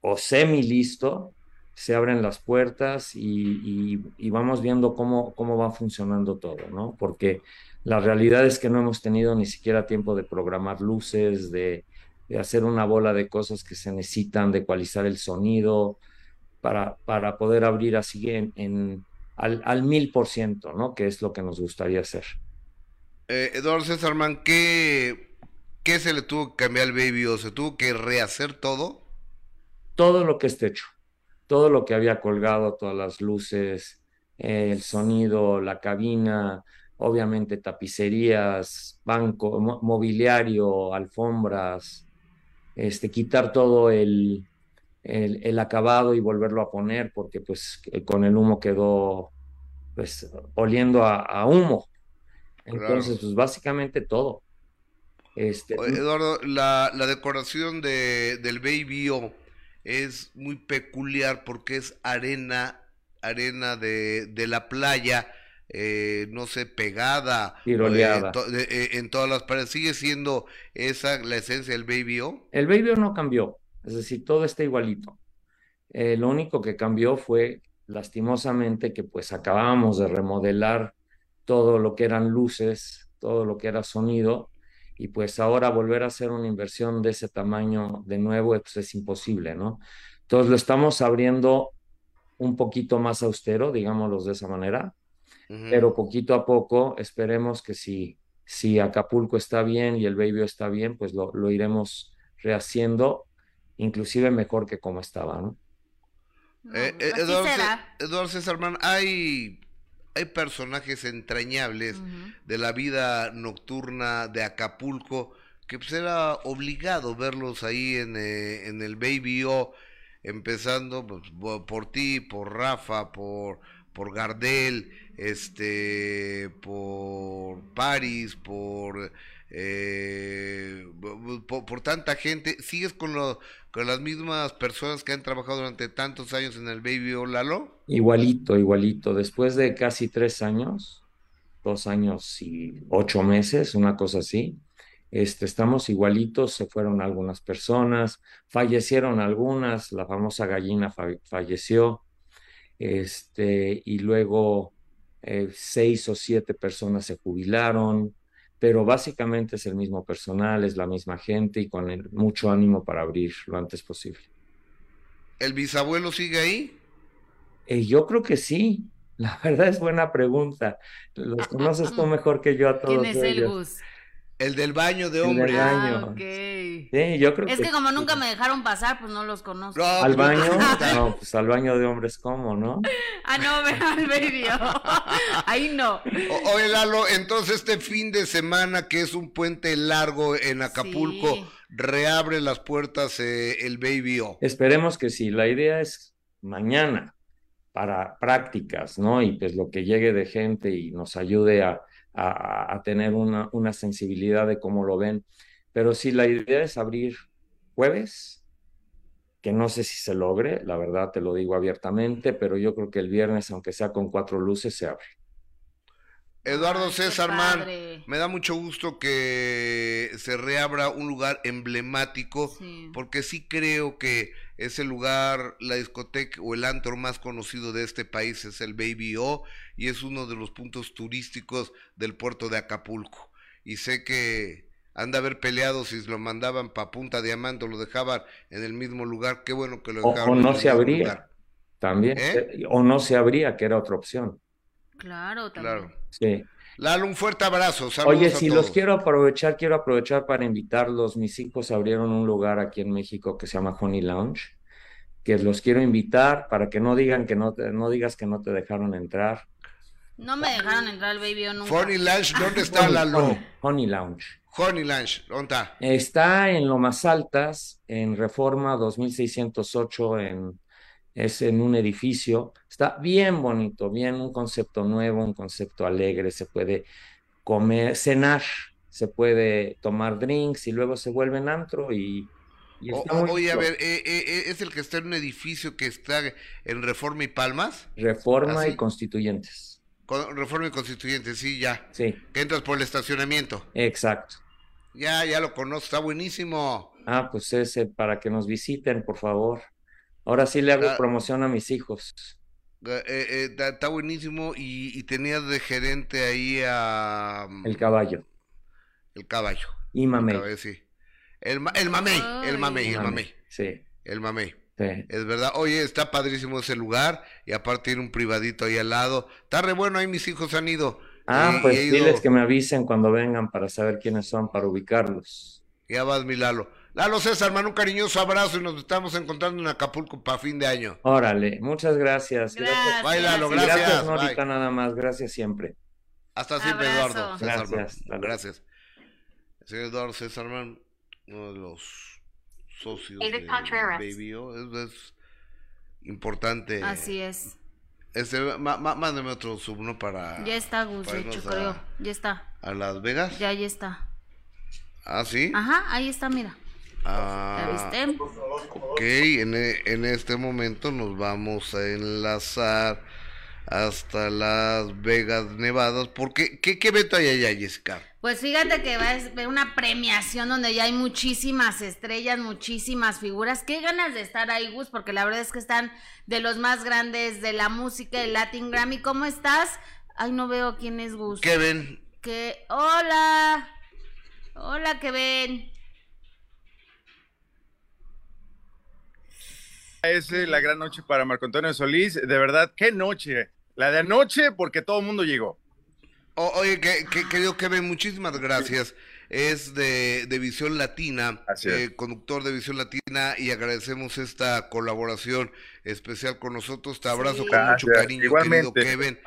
o semi listo, se abren las puertas y, y- y vamos viendo cómo, cómo va funcionando todo, ¿no? Porque la realidad es que no hemos tenido ni siquiera tiempo de programar luces, de, de hacer una bola de cosas que se necesitan, de ecualizar el sonido para, para poder abrir así en, en- al, mil por ciento, ¿no? Que es lo que nos gustaría hacer. Eh, Eduardo César Man, ¿qué, ¿qué se le tuvo que cambiar al Baby O? ¿Se tuvo que rehacer todo? todo lo que esté hecho, todo lo que había colgado, todas las luces, eh, el sonido, la cabina, obviamente tapicerías, banco, mo- mobiliario, alfombras, este, quitar todo el, el, el acabado y volverlo a poner, porque pues que con el humo quedó pues oliendo a, a humo. Entonces, Claro. pues básicamente todo. Este, Oye, Eduardo, la, la decoración de, del Baby O es muy peculiar porque es arena, arena de, de la playa, eh, no sé, pegada eh, Tiroleada. to- eh, en todas las paredes. ¿Sigue siendo esa la esencia del Baby O? El Baby no cambió, es decir, todo está igualito. Eh, lo único que cambió fue, lastimosamente, que pues acabábamos de remodelar todo lo que eran luces, todo lo que era sonido, y pues ahora volver a hacer una inversión de ese tamaño de nuevo pues es imposible, ¿no? Entonces lo estamos abriendo un poquito más austero, digámoslo de esa manera, Pero poquito a poco esperemos que si, si Acapulco está bien y el Baby está bien, pues lo, lo iremos rehaciendo, inclusive mejor que como estaba, ¿no? Eh, pues eh, Eduardo, Ce- será. Eduardo César Man, hay, hay personajes entrañables de la vida nocturna de Acapulco, que pues era obligado verlos ahí en, eh, en el Baby O, empezando pues, por ti, por Rafa, por, por Gardel, este, por Paris, por, eh, por, tanta gente. ¿Sigues con, lo- con las mismas personas que han trabajado durante tantos años en el Baby O, Lalo? Igualito, igualito. Después de casi tres años, dos años y ocho meses, una cosa así, este, estamos igualitos, se fueron algunas personas, fallecieron algunas, la famosa gallina fa- falleció, este, y luego eh, seis o siete personas se jubilaron, pero básicamente es el mismo personal, es la misma gente y con el- mucho ánimo para abrir lo antes posible. ¿El bisabuelo sigue ahí? Eh, yo creo que sí. La verdad es buena pregunta. Los conoces tú mejor que yo a ¿Quién todos es el ellos. El del baño de El del hombres. baño. Ah, ok. Sí, yo creo Es que que como nunca me dejaron pasar, pues no los conozco. No, ¿Al pues, baño? No, pues al baño de hombres, ¿cómo, no? Ah, no, al medio. Ahí no. O- Oye, Lalo, entonces este fin de semana, que es un puente largo en Acapulco, Sí. reabre las puertas eh, el Baby O. Esperemos que sí. La idea es mañana para prácticas, ¿no? Y pues lo que llegue de gente y nos ayude a, a, tener una, una sensibilidad de cómo lo ven. Pero sí, la idea es abrir jueves, que no sé si se logre, la verdad te lo digo abiertamente, pero yo creo que el viernes, aunque sea con cuatro luces, se abre. Eduardo César Man, me da mucho gusto que se reabra un lugar emblemático, porque sí creo que es el lugar, la discoteca o el antro más conocido de este país es el Baby O y es uno de los puntos turísticos del puerto de Acapulco. Y sé que han de haber peleado si lo mandaban para Punta Diamante o lo dejaban en el mismo lugar. Qué bueno que lo dejaron. O, no se abría. También. ¿Eh? O no se abría, que era otra opción. Claro, también. Claro. Sí. Lalo, un fuerte abrazo. Oye, si los quiero aprovechar, quiero aprovechar para invitarlos. Mis hijos abrieron un lugar aquí en México que se llama Honey Lounge, que los quiero invitar para que no digan que no te, no digas que no te dejaron entrar. No me dejaron entrar el baby o nunca. Honey Lounge, ¿dónde está Lalo? Honey, Lounge. Honey Lounge, ¿dónde está? Está en lo más altas, en Reforma 2608 en es en un edificio, está bien bonito, bien un concepto nuevo, un concepto alegre, se puede comer, cenar, se puede tomar drinks y luego se vuelve en antro y... oye, a ver, eh, eh, eh, ¿es el que está en un edificio que está en Reforma y Palmas? Reforma y Constituyentes. Reforma y Constituyentes, sí, ya. Sí. Que entras por el estacionamiento. Exacto. Ya, ya lo conozco, está buenísimo. Ah, pues ese, para que nos visiten, por favor. Ahora sí le hago promoción a mis hijos. Eh, eh, está buenísimo y, tenías de gerente ahí a... Mm, el caballo. El caballo. Y mamey. El, el mamey, el mamey, el mamey. Sí. El mamey. Sí. Es verdad. Oye, está padrísimo ese lugar y aparte tiene un privadito ahí al lado. Está re bueno, ahí mis hijos han ido. Ah, pues diles que me avisen cuando vengan para saber quiénes son, para ubicarlos. Ya vas, mi Lalo. Lalo César, man, un cariñoso abrazo y nos estamos encontrando en Acapulco para fin de año. Órale, muchas gracias. Gracias. Bye, Lalo, gracias. Gracias, Norita, nada más. Gracias siempre. Hasta siempre, Eduardo. gracias. gracias. El señor Eduardo César, man, uno de los socios de Baby es, importante. Así es. Este, mándeme otro subno para. Ya está, Gus, de hecho, creo. Ya está. ¿A Las Vegas? Ya, ya está. ¿Ah, sí? Ajá, ahí está, mira. Ah, viste? Ok, en, e, en, este momento nos vamos a enlazar hasta Las Vegas, Nevadas. porque qué, qué, evento hay allá, Jessica? Pues fíjate que va a ser una premiación donde ya hay muchísimas estrellas, muchísimas figuras. Qué ganas de estar ahí, Gus, porque la verdad es que están de los más grandes de la música, el Latin Grammy. ¿Cómo estás? Ay, no veo quién es Gus. Kevin. Que, hola. Hola, Kevin. Es eh, la gran noche para Marco Antonio Solís. De verdad, qué noche. La de anoche, porque todo el mundo llegó. oye, que, que, querido Kevin, muchísimas gracias. Es de, Visión Latina, eh, conductor de Visión Latina, y agradecemos esta colaboración especial con nosotros. Te abrazo con mucho cariño, querido Kevin,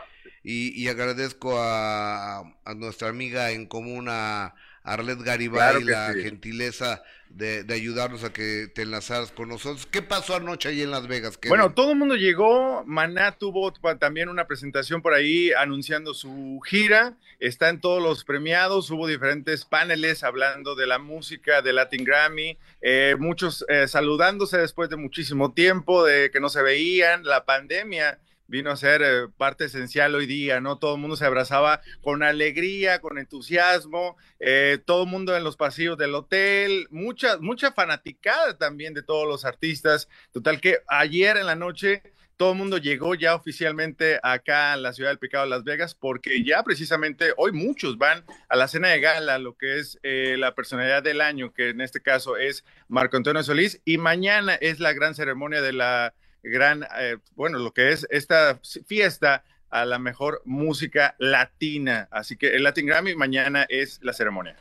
y, agradezco a, a, nuestra amiga en común, a Arlet Garibay, la gentileza de, ayudarnos a que te enlazaras con nosotros. ¿Qué pasó anoche ahí en Las Vegas? Bueno, todo el mundo llegó. Maná tuvo también una presentación por ahí anunciando su gira. Está en todos los premiados. Hubo diferentes paneles hablando de la música, de Latin Grammy. Eh, muchos eh, saludándose después de muchísimo tiempo, de que no se veían. La pandemia vino a ser eh, parte esencial hoy día, ¿no? Todo el mundo se abrazaba con alegría, con entusiasmo, eh, todo el mundo en los pasillos del hotel, mucha, mucha fanaticada también de todos los artistas. Total que ayer en la noche todo el mundo llegó ya oficialmente acá a la ciudad del Pecado Las Vegas, porque ya precisamente hoy muchos van a la cena de gala, lo que es eh, la personalidad del año, que en este caso es Marco Antonio Solís, y mañana es la gran ceremonia de la gran, eh, bueno, lo que es esta fiesta a la mejor música latina. Así que el Latin Grammy mañana es la ceremonia.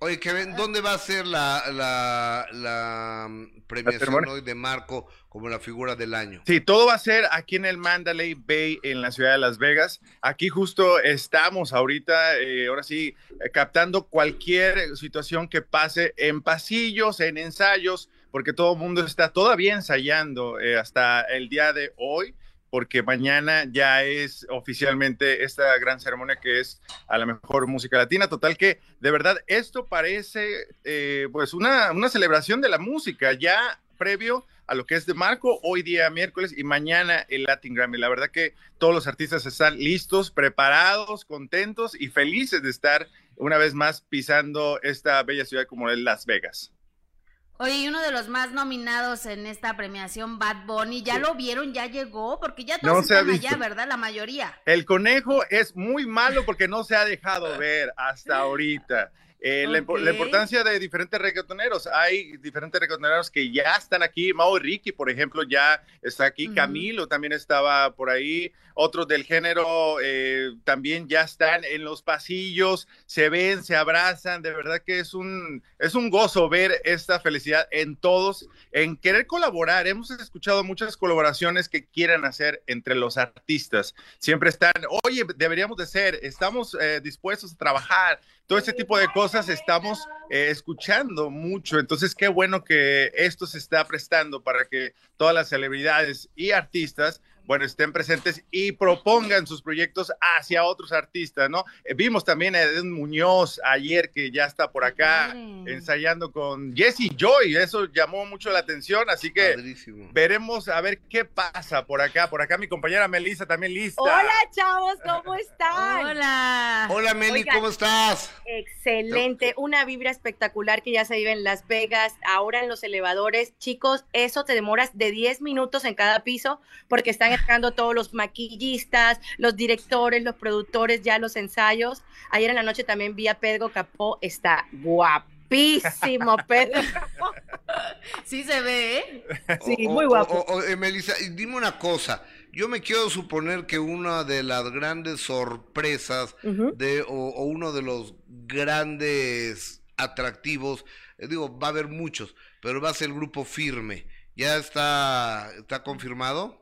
Oye, Kevin, ¿dónde va a ser la, la, la mm, premiación hoy de Marco como la figura del año? Sí, todo va a ser aquí en el Mandalay Bay, en la ciudad de Las Vegas. Aquí justo estamos ahorita, eh, ahora sí, eh, captando cualquier situación que pase en pasillos, en ensayos, porque todo el mundo está todavía ensayando eh, hasta el día de hoy porque mañana ya es oficialmente esta gran ceremonia que es a la mejor música latina. Total que, de verdad, esto parece eh, pues una, una celebración de la música ya previo a lo que es de Marco, hoy día miércoles y mañana el Latin Grammy. La verdad que todos los artistas están listos, preparados, contentos y felices de estar una vez más pisando esta bella ciudad como es Las Vegas. Oye, y uno de los más nominados en esta premiación, Bad Bunny, ¿ya lo vieron? ¿Ya llegó? Porque ya todos están allá, ¿verdad? La mayoría. El conejo es muy malo porque no se ha dejado ver hasta ahorita. Eh, la, importancia de diferentes reggaetoneros. Hay diferentes reggaetoneros que ya están aquí. Mao Ricky, por ejemplo, ya está aquí. Camilo también estaba por ahí. Otros del género eh, también ya están en los pasillos. Se ven, se abrazan. De verdad que es un, es un gozo ver esta felicidad en todos, en querer colaborar. Hemos escuchado muchas colaboraciones que quieran hacer entre los artistas. Siempre están, oye, deberíamos de ser, estamos eh, dispuestos a trabajar todo este tipo de cosas estamos eh, escuchando mucho. Entonces, qué bueno que esto se está prestando para que todas las celebridades y artistas bueno, estén presentes y propongan sus proyectos hacia otros artistas, ¿no? Eh, vimos también a Eden Muñoz ayer que ya está por acá ensayando con Jesse Joy, eso llamó mucho la atención, así que veremos a ver qué pasa por acá. Por acá mi compañera Melissa también lista. Hola, chavos, ¿cómo están? Hola. Hola, Meli, ¿cómo estás? Excelente, una vibra espectacular que ya se vive en Las Vegas, ahora en los elevadores. Chicos, eso te demoras de 10 minutos en cada piso porque están están todos los maquillistas, los directores, los productores, ya los ensayos. Ayer en la noche también vi a Pedro Capó, está guapísimo Pedro Sí se ve, ¿eh? Sí, muy guapo. Eh, Melissa, dime una cosa. Yo me quiero suponer que una de las grandes sorpresas de, o, uno de los grandes atractivos, eh, digo, va a haber muchos, pero va a ser el grupo firme. ¿Ya está, está confirmado?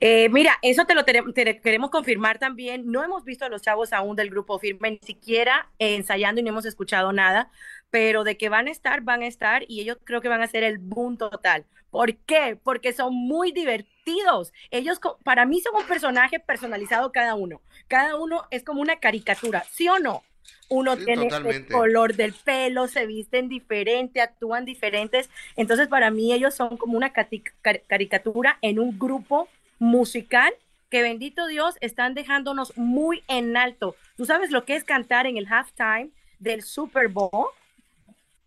Eh, mira, eso te lo queremos confirmar también. No hemos visto a los chavos aún del grupo firme, ni siquiera ensayando y no hemos escuchado nada, pero de que van a estar, van a estar y ellos creo que van a ser el boom total. ¿Por qué? Porque son muy divertidos. Ellos, para mí, son un personaje personalizado cada uno. Cada uno es como una caricatura, ¿sí o no? Uno tiene el color del pelo, se visten diferente, actúan diferentes. Entonces, para mí, ellos son como una caricatura en un grupo musical que bendito Dios están dejándonos muy en alto. ¿Tú sabes lo que es cantar en el halftime del Super Bowl?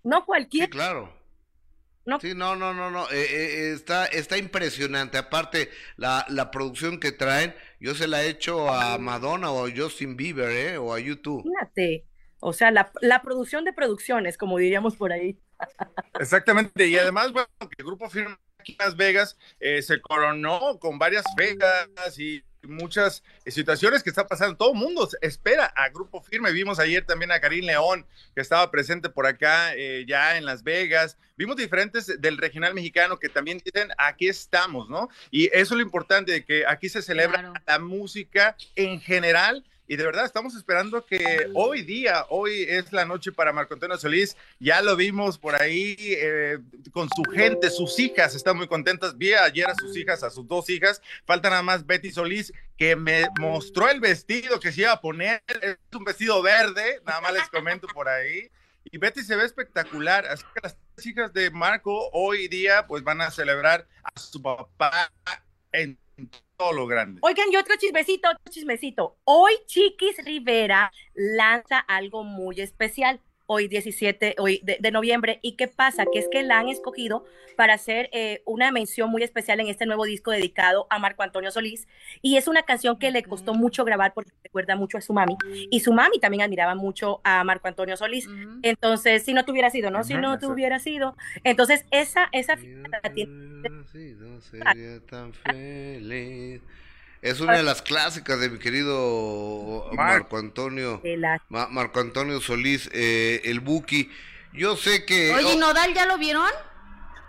No cualquier. Sí, claro. No. Sí, no, no, no, no. Eh, eh, está, está impresionante. Aparte, la, la producción que traen, yo se la he hecho a Madonna o a Justin Bieber, ¿eh? O a YouTube. Fíjate. O sea, la, la producción de producciones, como diríamos por ahí. Exactamente. Y además, bueno, que el grupo firma aquí en Las Vegas eh, se coronó con varias vegas y muchas situaciones que está pasando. Todo el mundo espera a Grupo Firme. Vimos ayer también a Karim León, que estaba presente por acá eh, ya en Las Vegas. Vimos diferentes del regional mexicano que también dicen, aquí estamos, ¿no? Y eso es lo importante, de que aquí se celebra la música en general y de verdad estamos esperando que hoy día, hoy es la noche para Marco Antonio Solís, ya lo vimos por ahí eh, con su gente, sus hijas están muy contentas, vi ayer a sus hijas, a sus dos hijas, falta nada más Betty Solís que me mostró el vestido que se iba a poner, es un vestido verde, nada más les comento por ahí. Y Betty se ve espectacular, así que las hijas de Marco hoy día pues van a celebrar a su papá en todo lo grande. Oigan, y otro chismecito, otro chismecito. Hoy Chiquis Rivera lanza algo muy especial hoy 17 hoy de, noviembre. ¿Y qué pasa? Que es que la han escogido para hacer eh, una mención muy especial en este nuevo disco dedicado a Marco Antonio Solís. Y es una canción que le costó mucho grabar porque recuerda mucho a su mami. Y su mami también admiraba mucho a Marco Antonio Solís. Entonces, si no tuviera sido, ¿no? Si no tuviera sido. Entonces, esa, esa sería tan feliz. Es una de las clásicas de mi querido Mar- Marco Antonio, Ma- Marco Antonio Solís, eh, el Buki. Yo sé que... Oye, oh, ¿Nodal ya lo vieron?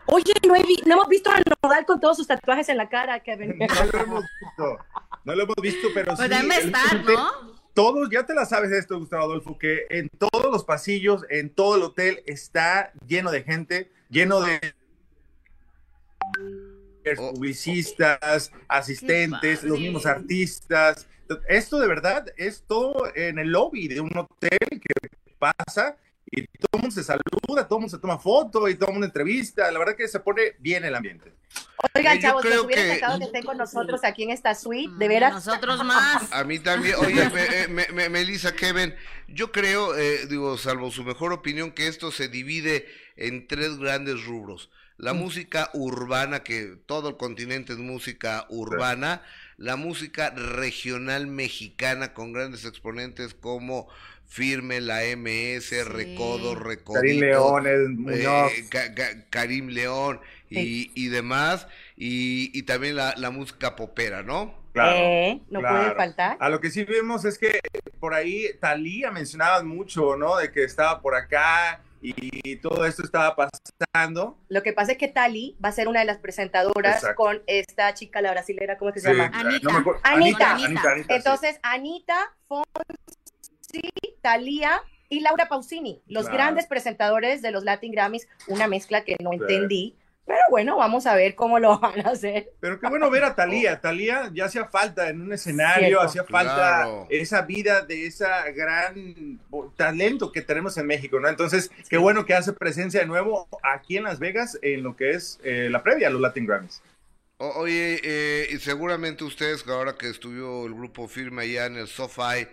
Oye, no, he vi- no hemos visto a Nodal con todos sus tatuajes en la cara, Kevin. No lo hemos visto. No lo hemos visto, pero Pues sí. estar, ¿no? Todos, ya te la sabes esto, Gustavo Adolfo, que en todos los pasillos, en todo el hotel, está lleno de gente, lleno de Oh. publicistas, asistentes, padre. los mismos artistas. Esto de verdad es todo en el lobby de un hotel que pasa y todo el mundo se saluda, todo el mundo se toma foto y todo el mundo entrevista. La verdad que se pone bien el ambiente. Oigan, Yo chavos, creo nos hubiera que- encantado que estén con nosotros aquí en esta suite, de veras. Nosotros más. A mí también, oye, me, eh, me- me- Melissa, Kevin, yo creo, eh, digo, salvo su mejor opinión, que esto se divide en tres grandes rubros. La música urbana, que todo el continente es música urbana, la música regional mexicana con grandes exponentes como Firme, la MS, Recodo, Recodito, Karim León, el eh, Muñoz. Ca- Ca- Karim León y, y demás, y, y también la, la música popera, ¿no? Eh, no claro. puede faltar. A lo que sí vemos es que por ahí Talía mencionaba mucho, ¿no? De que estaba por acá y todo esto estaba pasando. Lo que pasa es que Tali va a ser una de las presentadoras Exacto. con esta chica, la brasilera, ¿cómo es que se Sí, llama? Anita. no. Anita. Anita, Anita, Anita, sí. Entonces, Anita, Fonsi, Talía y Laura Pausini, los Claro. grandes presentadores de los Latin Grammys, una mezcla que no Sí. entendí, pero bueno, vamos a ver cómo lo van a hacer. Pero qué bueno ver a Talía. Talía ya hacía falta en un escenario, Cierto. hacía falta Claro. esa vida de esa gran talento que tenemos en México, ¿no? Entonces, qué bueno que hace presencia de nuevo aquí en Las Vegas en lo que es eh, la previa a los Latin Grammys. O- oye, eh, y seguramente ustedes, ahora que estuvo el grupo firme allá en el SoFi,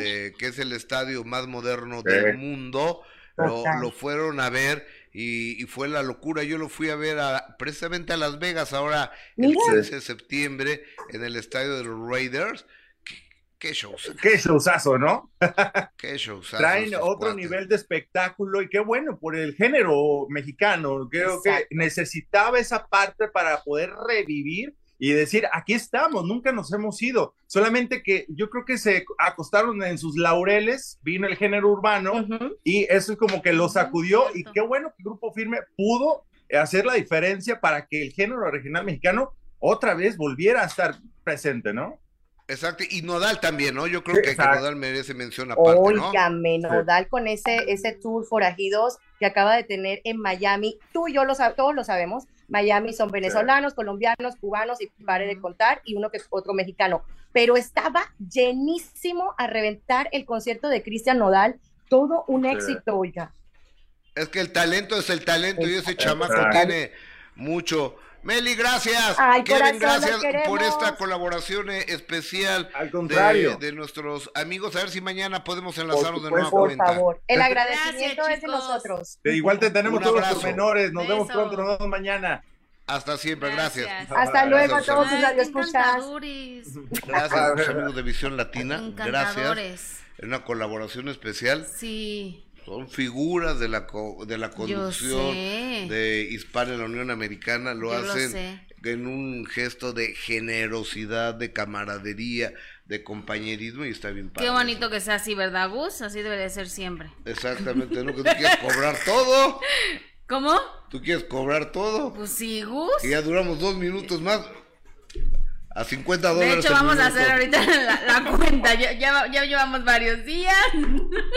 eh, que es el estadio más moderno Sí. del mundo, lo, lo fueron a ver y, y fue la locura. Yo lo fui a ver a- precisamente a Las Vegas ahora el Mira. 15 de septiembre en el estadio de los Raiders. Qué, qué shows, Qué showzazo, ¿no? qué shows. Traen otro nivel de espectáculo y qué bueno por el género mexicano. Creo Exacto. que necesitaba esa parte para poder revivir y decir, aquí estamos, nunca nos hemos ido. Solamente que yo creo que se acostaron en sus laureles, vino el género urbano y eso es como que lo sacudió y qué bueno que Grupo Firme pudo hacer la diferencia para que el género regional mexicano otra vez volviera a estar presente, ¿no? Exacto, y Nodal también, ¿no? Yo creo que, que. Nodal merece mención aparte, ¿no? Óigame, Nodal con ese, ese tour forajidos que acaba de tener en Miami. Tú y yo lo todos lo sabemos. Miami son venezolanos, colombianos, cubanos y pare de contar, y uno que es otro mexicano. Pero estaba llenísimo a reventar el concierto de Cristian Nodal. Todo un Sí. éxito, oiga. Es que el talento es el talento y ese Exacto. chamaco tiene mucho. Meli, gracias. Ay, Kevin, corazón, gracias por esta colaboración eh, especial Al de, contrario. de nuestros amigos. A ver si mañana podemos enlazarnos de nueva Por cuenta. favor. El Gracias, agradecimiento es de nosotros. De igual te tenemos todos los pormenores. Nos vemos pronto, nos vemos mañana. Hasta siempre, gracias. Gracias. Hasta luego a todos sus radioescuchas. Gracias, a los amigos de Visión Latina. Gracias. Una colaboración especial. Sí, Son figuras de la, co- de la conducción de Hispana en la Unión Americana. Lo Yo lo hacen sé. en un gesto de generosidad, de camaradería, de compañerismo y está bien padre. Qué bonito que sea así, ¿verdad, Gus? Así debe de ser siempre. Exactamente, ¿no? Que tú quieres cobrar todo. ¿Cómo? Tú quieres cobrar todo. Pues sí, Gus. Y ya duramos dos minutos más. A 50 De dólares. hecho, el vamos a hacer ahorita la, la cuenta. Ya, ya, ya llevamos varios días.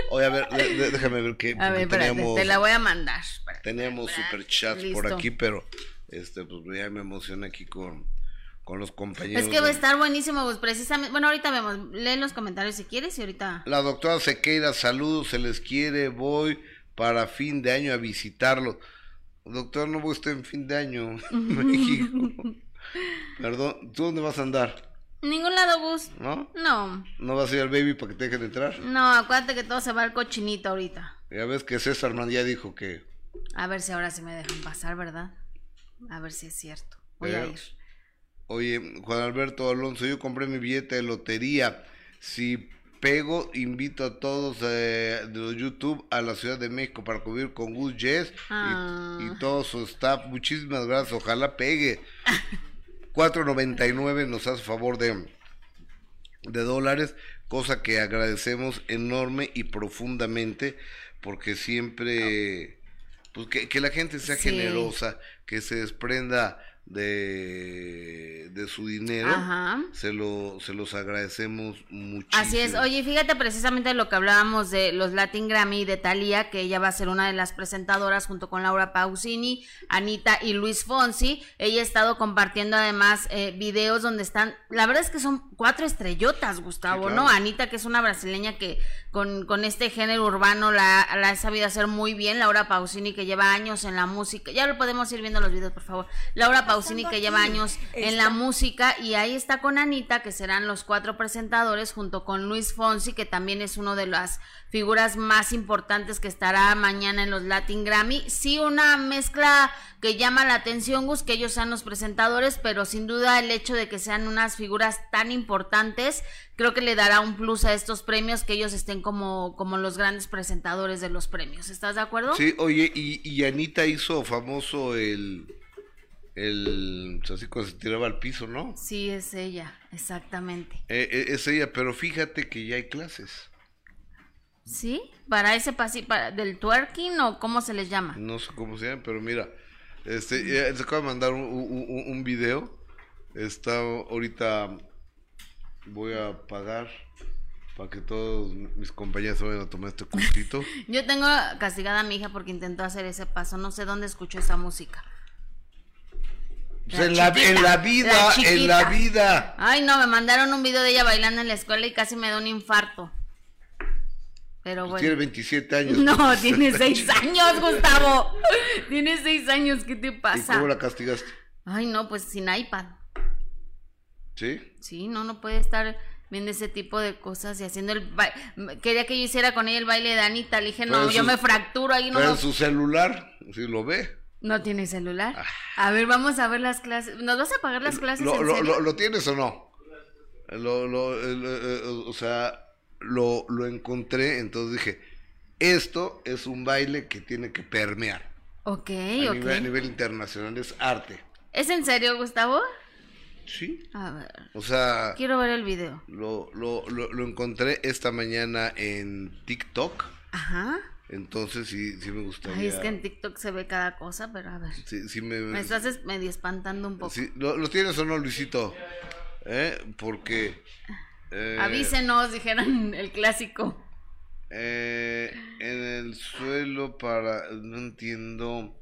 Oye, a ver, de- de- déjame ver qué. A ver, espérate, te la voy a mandar. Espérate. teníamos Ah, superchats por aquí, pero este, pues ya me emocioné aquí con, con los compañeros. Es que va a de- estar buenísimo, Gus. Precisamente. Bueno, ahorita vemos. Lee los comentarios si quieres y ahorita. La doctora Sequeira, saludos, se les quiere, voy para fin de año a visitarlo. Doctor, no voy a estar en fin de año en México. Perdón, ¿tú dónde vas a andar? Ningún lado, Gus. ¿No? No. ¿No vas a ir al baby para que te dejen entrar? No, acuérdate que todo se va al cochinito ahorita. Ya ves que César Man ya dijo que... A ver si ahora sí me dejan pasar, ¿verdad? A ver si es cierto. Voy a ir. Oye, Juan Alberto Alonso, yo compré mi billete de lotería. Si pego, invito a todos eh, de YouTube a la Ciudad de México para cubrir con Gus Jess y- Ah. y, todo su staff. Muchísimas gracias, ojalá pegue. 4.99 nos hace favor de, de dólares, cosa que agradecemos enorme y profundamente, porque siempre, pues que, que la gente sea Sí. generosa, que se desprenda de, de su dinero, Ajá. se, lo, se los agradecemos muchísimo. Así es, oye, fíjate precisamente lo que hablábamos de los Latin Grammy de Thalía, que ella va a ser una de las presentadoras junto con Laura Pausini, Anita y Luis Fonsi. Ella ha estado compartiendo además eh, videos donde están, la verdad es que son cuatro estrellotas, Gustavo, Sí, ¿no? Anita, que es una brasileña que con, con este género urbano la, la ha sabido hacer muy bien. Laura Pausini, que lleva años en la música. Ya lo podemos ir viendo los videos, por favor. Laura Pausini, que lleva años en la música. Y ahí está con Anita, que serán los cuatro presentadores, junto con Luis Fonsi, que también es uno de las figuras más importantes que estará mañana en los Latin Grammy. Sí, una mezcla que llama la atención, Gus, que ellos sean los presentadores, pero sin duda el hecho de que sean unas figuras tan importantes, creo que le dará un plus a estos premios que ellos estén como, como los grandes presentadores de los premios. ¿Estás de acuerdo? Sí, oye, y, y Anita hizo famoso el, el, así cuando se tiraba al piso, ¿no? Sí, es ella, exactamente. Eh, eh, es ella, pero fíjate que ya hay clases. ¿Sí? Para ese pasillo, para, del twerking o cómo se les llama. No sé cómo se llama, pero mira, este, se acaba de mandar un, un, un- un video. Está ahorita, voy a pagar para que todos mis compañeros se vayan a tomar este cursito. Yo tengo castigada a mi hija porque intentó hacer ese paso. No sé dónde escuchó esa música. Pues en, la, en la vida, la en la vida. Ay, no, me mandaron un video de ella bailando en la escuela y casi me da un infarto. Pero Pues tiene bueno. 27 años. No, tiene seis años, Gustavo. Tiene seis años, ¿qué te ¿Y pasa? cómo la castigaste? Ay, no, pues sin iPad. ¿Sí? Sí, no, no puede estar viendo ese tipo de cosas y haciendo el baile. Quería que yo hiciera con ella el baile de Anita. Le dije, no, yo me fracturo ahí, no, en su celular, si lo ve. No tiene celular. Ah. A ver, vamos a ver las clases. ¿Nos vas a pagar las clases ¿Lo, en lo, serio? lo- lo tienes o no? Lo, lo- eh, eh, o sea, lo, lo encontré, entonces dije, esto es un baile que tiene que permear. Ok, a, ok. nivel, a nivel internacional, es arte. ¿Es en serio, Gustavo? Sí. A ver, O sea, quiero ver el video. lo, lo, lo, lo encontré esta mañana en TikTok, Ajá. Entonces sí, sí me gustaría. Ay, es que en TikTok se ve cada cosa, pero a ver. sí, sí me, Me estás es- medio espantando un poco. sí, ¿lo, lo tienes o no, Luisito? ¿Eh? Porque... eh, Avísenos, dijeron el clásico. Eh, en el suelo para... No entiendo.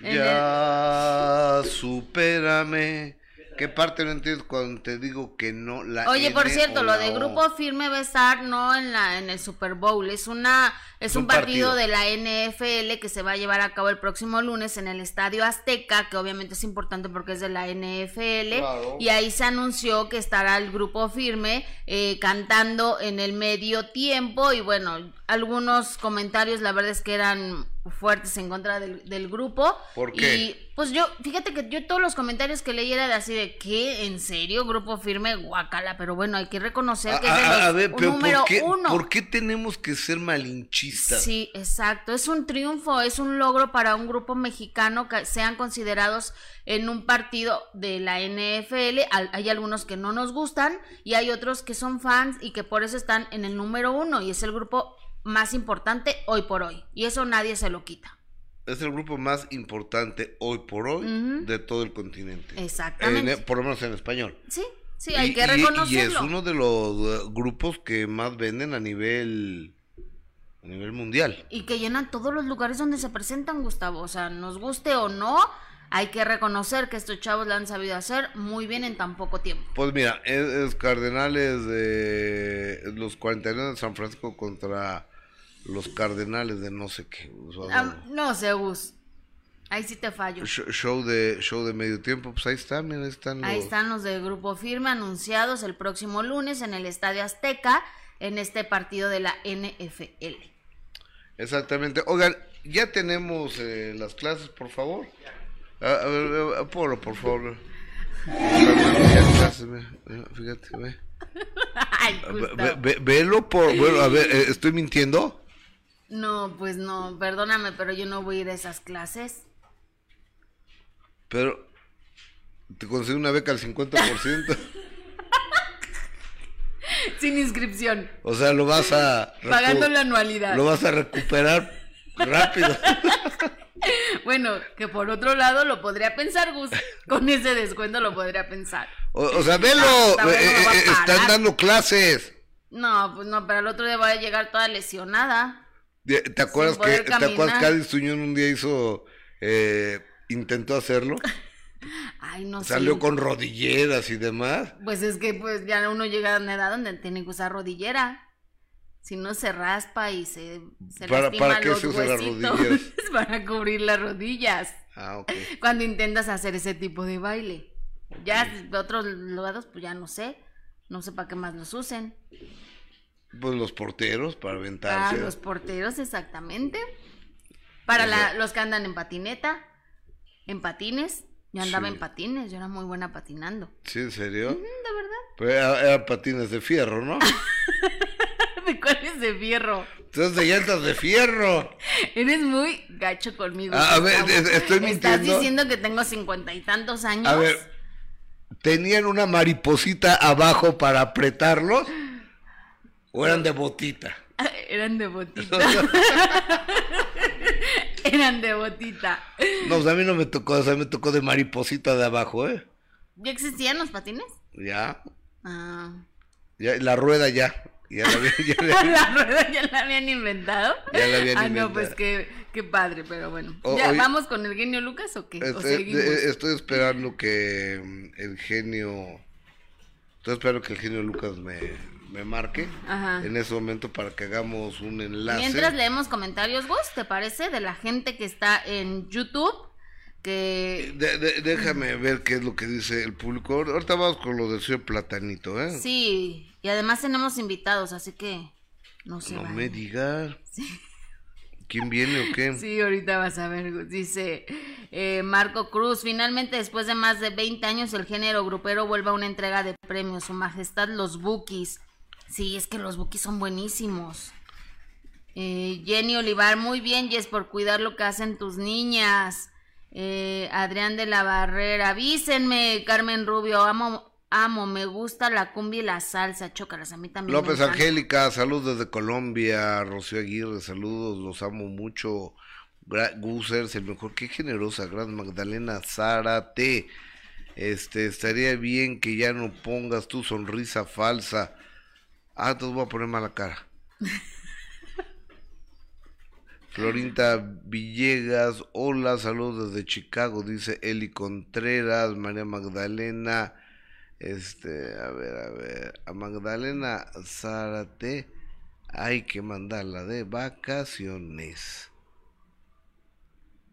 En ya, supérame. ¿Qué parte no entiendes cuando te digo que no la Oye, por cierto, lo de? Grupo Firme va a estar no en la en el Super Bowl, es una es un un partido, partido. de la NFL que se va a llevar a cabo el próximo lunes en el Estadio Azteca, que obviamente es importante porque es de la NFL Claro. y ahí se anunció que estará el Grupo Firme eh, cantando en el medio tiempo y bueno, algunos comentarios la verdad es que eran fuertes en contra del, del grupo. ¿Por qué? Y pues yo, fíjate que yo todos los comentarios que leí era de así de ¿qué? ¿En serio? Grupo firme, guacala, pero bueno, hay que reconocer A, que es a- pero número ¿por qué, uno. ¿por qué tenemos que ser malinchistas? Sí, exacto. Es un triunfo, es un logro para un grupo mexicano que sean considerados en un partido de la NFL. Al- Hay algunos que no nos gustan y hay otros que son fans y que por eso están en el número uno y es el grupo más importante hoy por hoy. Y eso nadie se lo quita. Es el grupo más importante hoy por hoy de todo el continente. Exactamente. En- por lo menos en español. Sí, sí, hay Y- que reconocerlo. Y es uno de los eh, grupos que más venden a nivel a nivel mundial. y que llenan todos los lugares donde se presentan, Gustavo. O sea, nos guste o no, hay que reconocer que estos chavos lo han sabido hacer muy bien en tan poco tiempo. Pues mira, es, es Cardenales de los 49 de San Francisco contra los Cardenales de no sé qué. Ah, no sé, Gus. Ahí sí te fallo. sh- show de show de medio tiempo, pues ahí están, mira, ahí están los- Ahí están los de Grupo Firme anunciados el próximo lunes en el Estadio Azteca en este partido de la NFL. Exactamente. Oigan, ya tenemos eh, las clases, por favor. A, a ver, a- apolo, por favor. Clases, Fíjate, ve. Ay, Ve- ve- Gustavo. ve- velo por. Bueno, a ver, eh, ¿estoy mintiendo? No, pues no, perdóname, pero yo no voy a ir a esas clases. Pero. te consigue una beca al 50%. Sin inscripción. O sea, lo vas a... Pagando la anualidad. Lo vas a recuperar rápido. Bueno, que por otro lado lo podría pensar, Gus. Con ese descuento lo podría pensar. O, o sea, velo. Luego eh, a eh, están dando clases. No, pues no, pero al otro día voy a llegar toda lesionada. ¿Te acuerdas que te acuerdas que Tuñón un día hizo eh, intentó hacerlo? Ay, no sé. Salió con rodilleras y demás. Pues es que pues ya uno llega a una edad donde tiene que usar rodillera. Si no se raspa y se, se ¿Para- lastima para qué los se usan las rodillas? para cubrir las rodillas. Ah, ok. Cuando intentas hacer ese tipo de baile. Ya de otros lados, pues ya no sé. No sé para qué más los usen. Pues los porteros para Para aventarse. los porteros, exactamente. Para la- los que andan en patineta, en patines. Yo andaba Sí. en patines, yo era muy buena patinando. ¿Sí, en serio? De verdad. Pues era- eran patines de fierro, ¿no? ¿De cuáles de fierro? Entonces de llantas de fierro. Eres muy gacho conmigo. Ah, a ver, estoy Estás mintiendo. diciendo que tengo cincuenta y tantos años. A ver, ¿tenían una mariposita abajo para apretarlos? ¿O eran de botita? Eran de botita. Eran de botita. No, pues a mí no me tocó, o sea, me tocó de mariposita de abajo, ¿eh? ¿Ya existían los patines? Ya, Ah. ya, la rueda ya. Ya la había- ya la- la rueda ya la habían inventado. Ya la habían ah, inventado. no, pues qué, qué padre, pero bueno. ¿Ya oye- vamos con el genio Lucas o qué? ¿O Estoy, de- estoy esperando que mm, el genio. Estoy esperando que el genio Lucas me, me marque Ajá. en ese momento para que hagamos un enlace. Mientras leemos comentarios, Gus, ¿te parece? De la gente que está en YouTube, que De- de- déjame ver qué es lo que dice el público. Ahor- Ahorita vamos con lo del señor Platanito, ¿eh? sí, y además tenemos invitados, así que no se no me digas. ¿Quién viene o qué? Sí, ahorita vas a ver, dice eh, Marco Cruz, finalmente después de más de 20 años el género grupero vuelve a una entrega de premios, su majestad los Bookies. Sí, es que los Bookies son buenísimos. Eh, Jenny Olivar, muy bien, Jess, por cuidar lo que hacen tus niñas. Eh, Adrián de la Barrera, avísenme, Carmen Rubio, amo, amo, me gusta la cumbia y la salsa, chócalas, a mí también. López. Angélica, saludos desde Colombia. Rocío Aguirre, saludos, los amo mucho. Gusers, el mejor, qué generosa, gran Magdalena Zárate. Este, estaría bien que ya no pongas tu sonrisa falsa. Ah, te voy a poner mala cara. Florinta Villegas, hola, saludos desde Chicago, dice Eli Contreras, María Magdalena, este, a ver, a ver, a Magdalena Zárate hay que mandarla de vacaciones.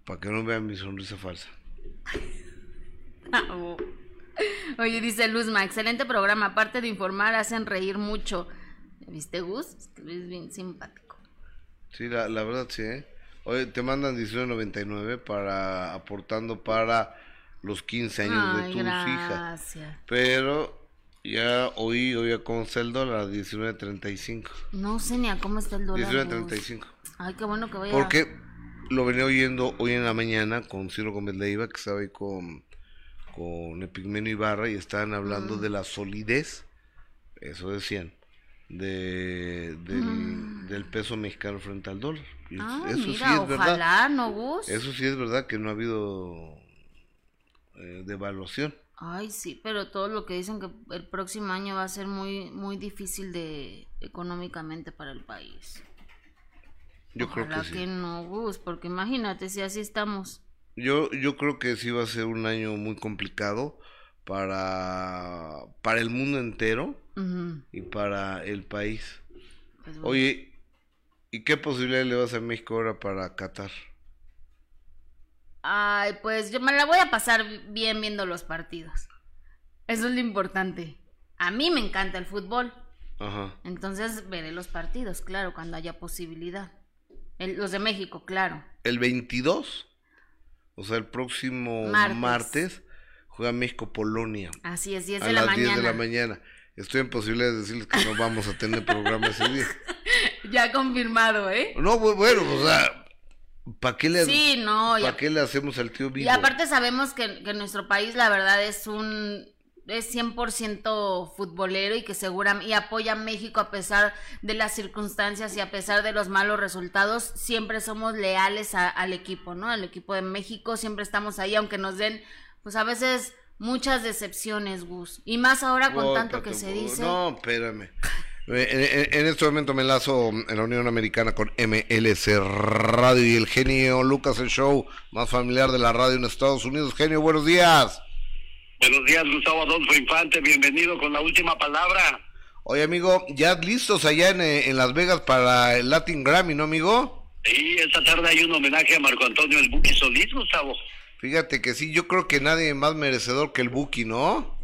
Para que no vean mi sonrisa falsa. Oye, dice Luzma, excelente programa. Aparte de informar, hacen reír mucho. ¿Viste, Gus? Es que es bien simpático. Sí, la, la verdad sí, ¿eh? Oye, te mandan 19.99 para aportando para los 15 años de Ay, tus hijas. gracias. Pero ya oí, oí a cómo está el dólar, 19.35. No sé ni a cómo está el dólar. Gus. 19.35. Ay, qué bueno que vaya. Porque lo venía oyendo hoy en la mañana con Ciro Gómez Leiva, que estaba ahí con, con Epigmenio Ibarra, y estaban hablando de la solidez, eso decían, de, del, del peso mexicano frente al dólar. Ah, eso mira, sí es verdad. ojalá, ¿no, Gus? Eso sí es verdad que no ha habido eh, devaluación. Ay, sí, pero todo lo que dicen que el próximo año va a ser muy, muy difícil de económicamente para el país. Yo creo Ojalá que sí. que no, Gus, porque imagínate si así estamos. Yo, yo creo que sí va a ser un año muy complicado para, para el mundo entero y para el país. pues bueno. Oye, ¿y qué posibilidad le vas a México ahora para Qatar? Ay, pues yo me la voy a pasar bien viendo los partidos. Eso es lo importante. A mí me encanta el fútbol. Ajá. Entonces veré los partidos, claro, cuando haya posibilidad. El- los de México, claro. El 22, o sea, el próximo Martes. martes, juega México-Polonia Así es, 10 a de la las 10 mañana. de la mañana. Estoy en posibilidad de decirles que no vamos a tener programa ese día. Ya confirmado, ¿eh? No, bu- bueno, o sea, ¿Para qué, le, Sí, no, ¿para a- qué le hacemos al tío vivo? Y aparte sabemos que, que nuestro país la verdad es un es 100% futbolero y que seguramente y apoya a México a pesar de las circunstancias y a pesar de los malos resultados, siempre somos leales a- al equipo, ¿no? Al equipo de México, siempre estamos ahí aunque nos den pues a veces muchas decepciones, Gus. Y más ahora con tanto que se dice. No, espérame. En, en- en este momento me enlazo en la Unión Americana con MLC Radio y el genio Lucas, el show más familiar de la radio en Estados Unidos. Genio, buenos días. Buenos días, Gustavo Adolfo Infante. Bienvenido con la última palabra. Oye, amigo, ¿ya listos allá en, eh, en Las Vegas para el Latin Grammy, no, amigo? Y esta tarde hay un homenaje a Marco Antonio El Buki Solís, Gustavo. Fíjate que sí, yo creo que nadie más merecedor que el Buki, ¿no?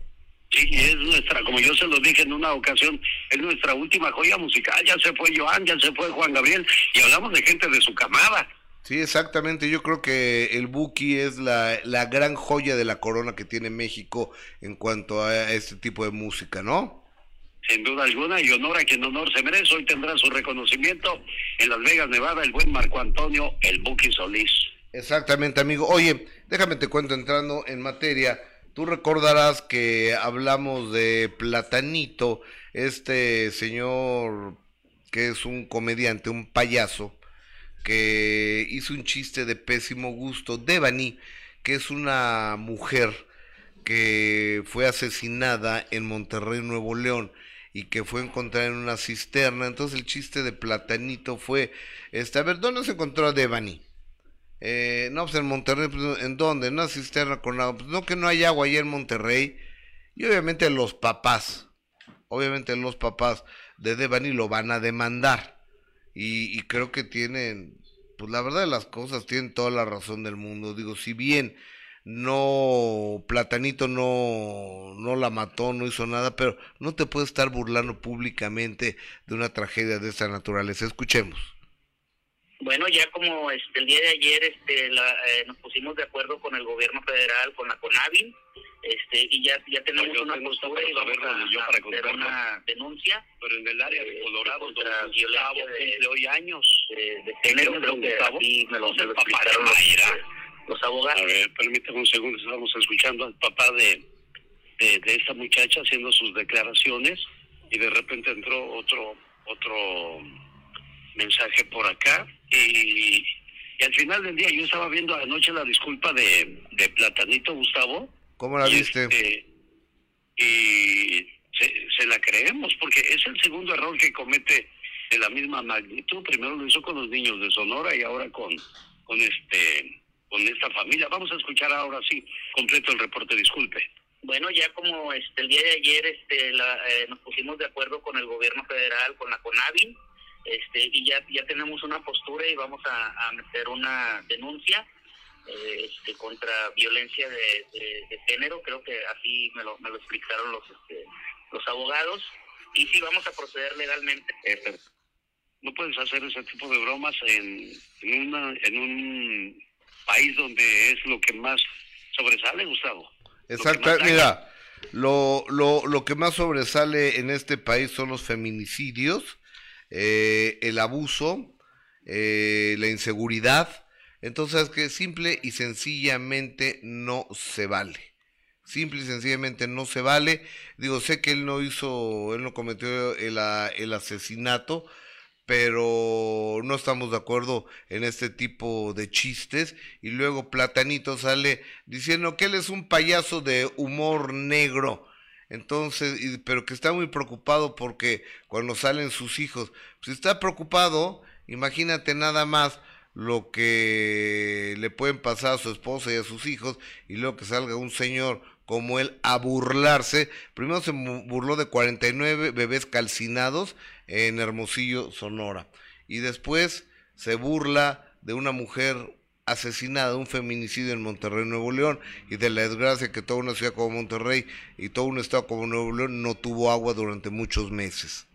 Sí, es nuestra, como yo se lo dije en una ocasión, es nuestra última joya musical. Ya se fue Joan, ya se fue Juan Gabriel, y hablamos de gente de su camada. Sí, exactamente. Yo creo que el Buki es la, la gran joya de la corona que tiene México en cuanto a este tipo de música, ¿no? Sin duda alguna, y honor a quien honor se merece. Hoy tendrá su reconocimiento en Las Vegas, Nevada, el buen Marco Antonio El Buki Solís. Exactamente, amigo. Oye, déjame te cuento entrando en materia. Tú recordarás que hablamos de Platanito, este señor que es un comediante, un payaso, que hizo un chiste de pésimo gusto. Devani, que es una mujer que fue asesinada en Monterrey, Nuevo León, y que fue encontrada en una cisterna. Entonces el chiste de Platanito fue, este, a ver, ¿dónde se encontró a Devani? Eh, no, pues en Monterrey, pues, ¿en dónde? En una cisterna con agua. Pues no que no hay agua allá en Monterrey. Y obviamente los papás, obviamente los papás de Devani lo van a demandar. Y, y creo que tienen, pues la verdad de las cosas, tienen toda la razón del mundo. Digo, si bien no, Platanito no, no la mató, no hizo nada, pero no te puedes estar burlando públicamente de una tragedia de esta naturaleza. Escuchemos. Bueno, ya como este, el día de ayer este, la, eh, nos pusimos de acuerdo con el gobierno federal, con la CONAVI, este, y ya, ya tenemos Yo una postura y vamos a, yo para hacer una denuncia Pero en el área de Eh, Colorado, donde Gustavo cumple hoy años. de, de ¿Qué género, creo que Gustavo? aquí me lo, me lo explicaron los, Mayra. los abogados. A ver, permítame un segundo, estamos escuchando al papá de, de, de esta muchacha haciendo sus declaraciones y de repente entró otro otro mensaje por acá y, y al final del día yo estaba viendo anoche la disculpa de, de Platanito Gustavo ¿Cómo la y, viste? este, y se, se la creemos porque es el segundo error que comete de la misma magnitud. Primero lo hizo con los niños de Sonora y ahora con, con este con esta familia. Vamos a escuchar ahora sí completo el reporte, disculpe. Bueno, ya como este, el día de ayer este, la, eh, nos pusimos de acuerdo con el gobierno federal, con la CONAVI, este, y ya, ya tenemos una postura y vamos a, a meter una denuncia eh, este, contra violencia de, de- de género, creo que así me lo, me lo explicaron los, este, los abogados, y sí vamos a proceder legalmente. Este, no puedes hacer ese tipo de bromas en, en, una, en un país donde es lo que más sobresale, Gustavo. Exacto, Lo mira, lo, lo, lo que más sobresale en este país son los feminicidios, eh, el abuso, eh, la inseguridad. Entonces, que simple y sencillamente no se vale. Simple y sencillamente no se vale. Digo, sé que él no hizo, él no cometió el, el asesinato, pero no estamos de acuerdo en este tipo de chistes. Y luego Platanito sale diciendo que él es un payaso de humor negro. Entonces, y- pero que está muy preocupado porque cuando salen sus hijos, pues está preocupado, imagínate nada más lo que le pueden pasar a su esposa y a sus hijos, y luego que salga un señor como él a burlarse. Primero se burló de 49 bebés calcinados en Hermosillo, Sonora, y después se burla de una mujer asesinada, un feminicidio en Monterrey, Nuevo León, y de la desgracia que toda una ciudad como Monterrey y todo un estado como Nuevo León no tuvo agua durante muchos meses.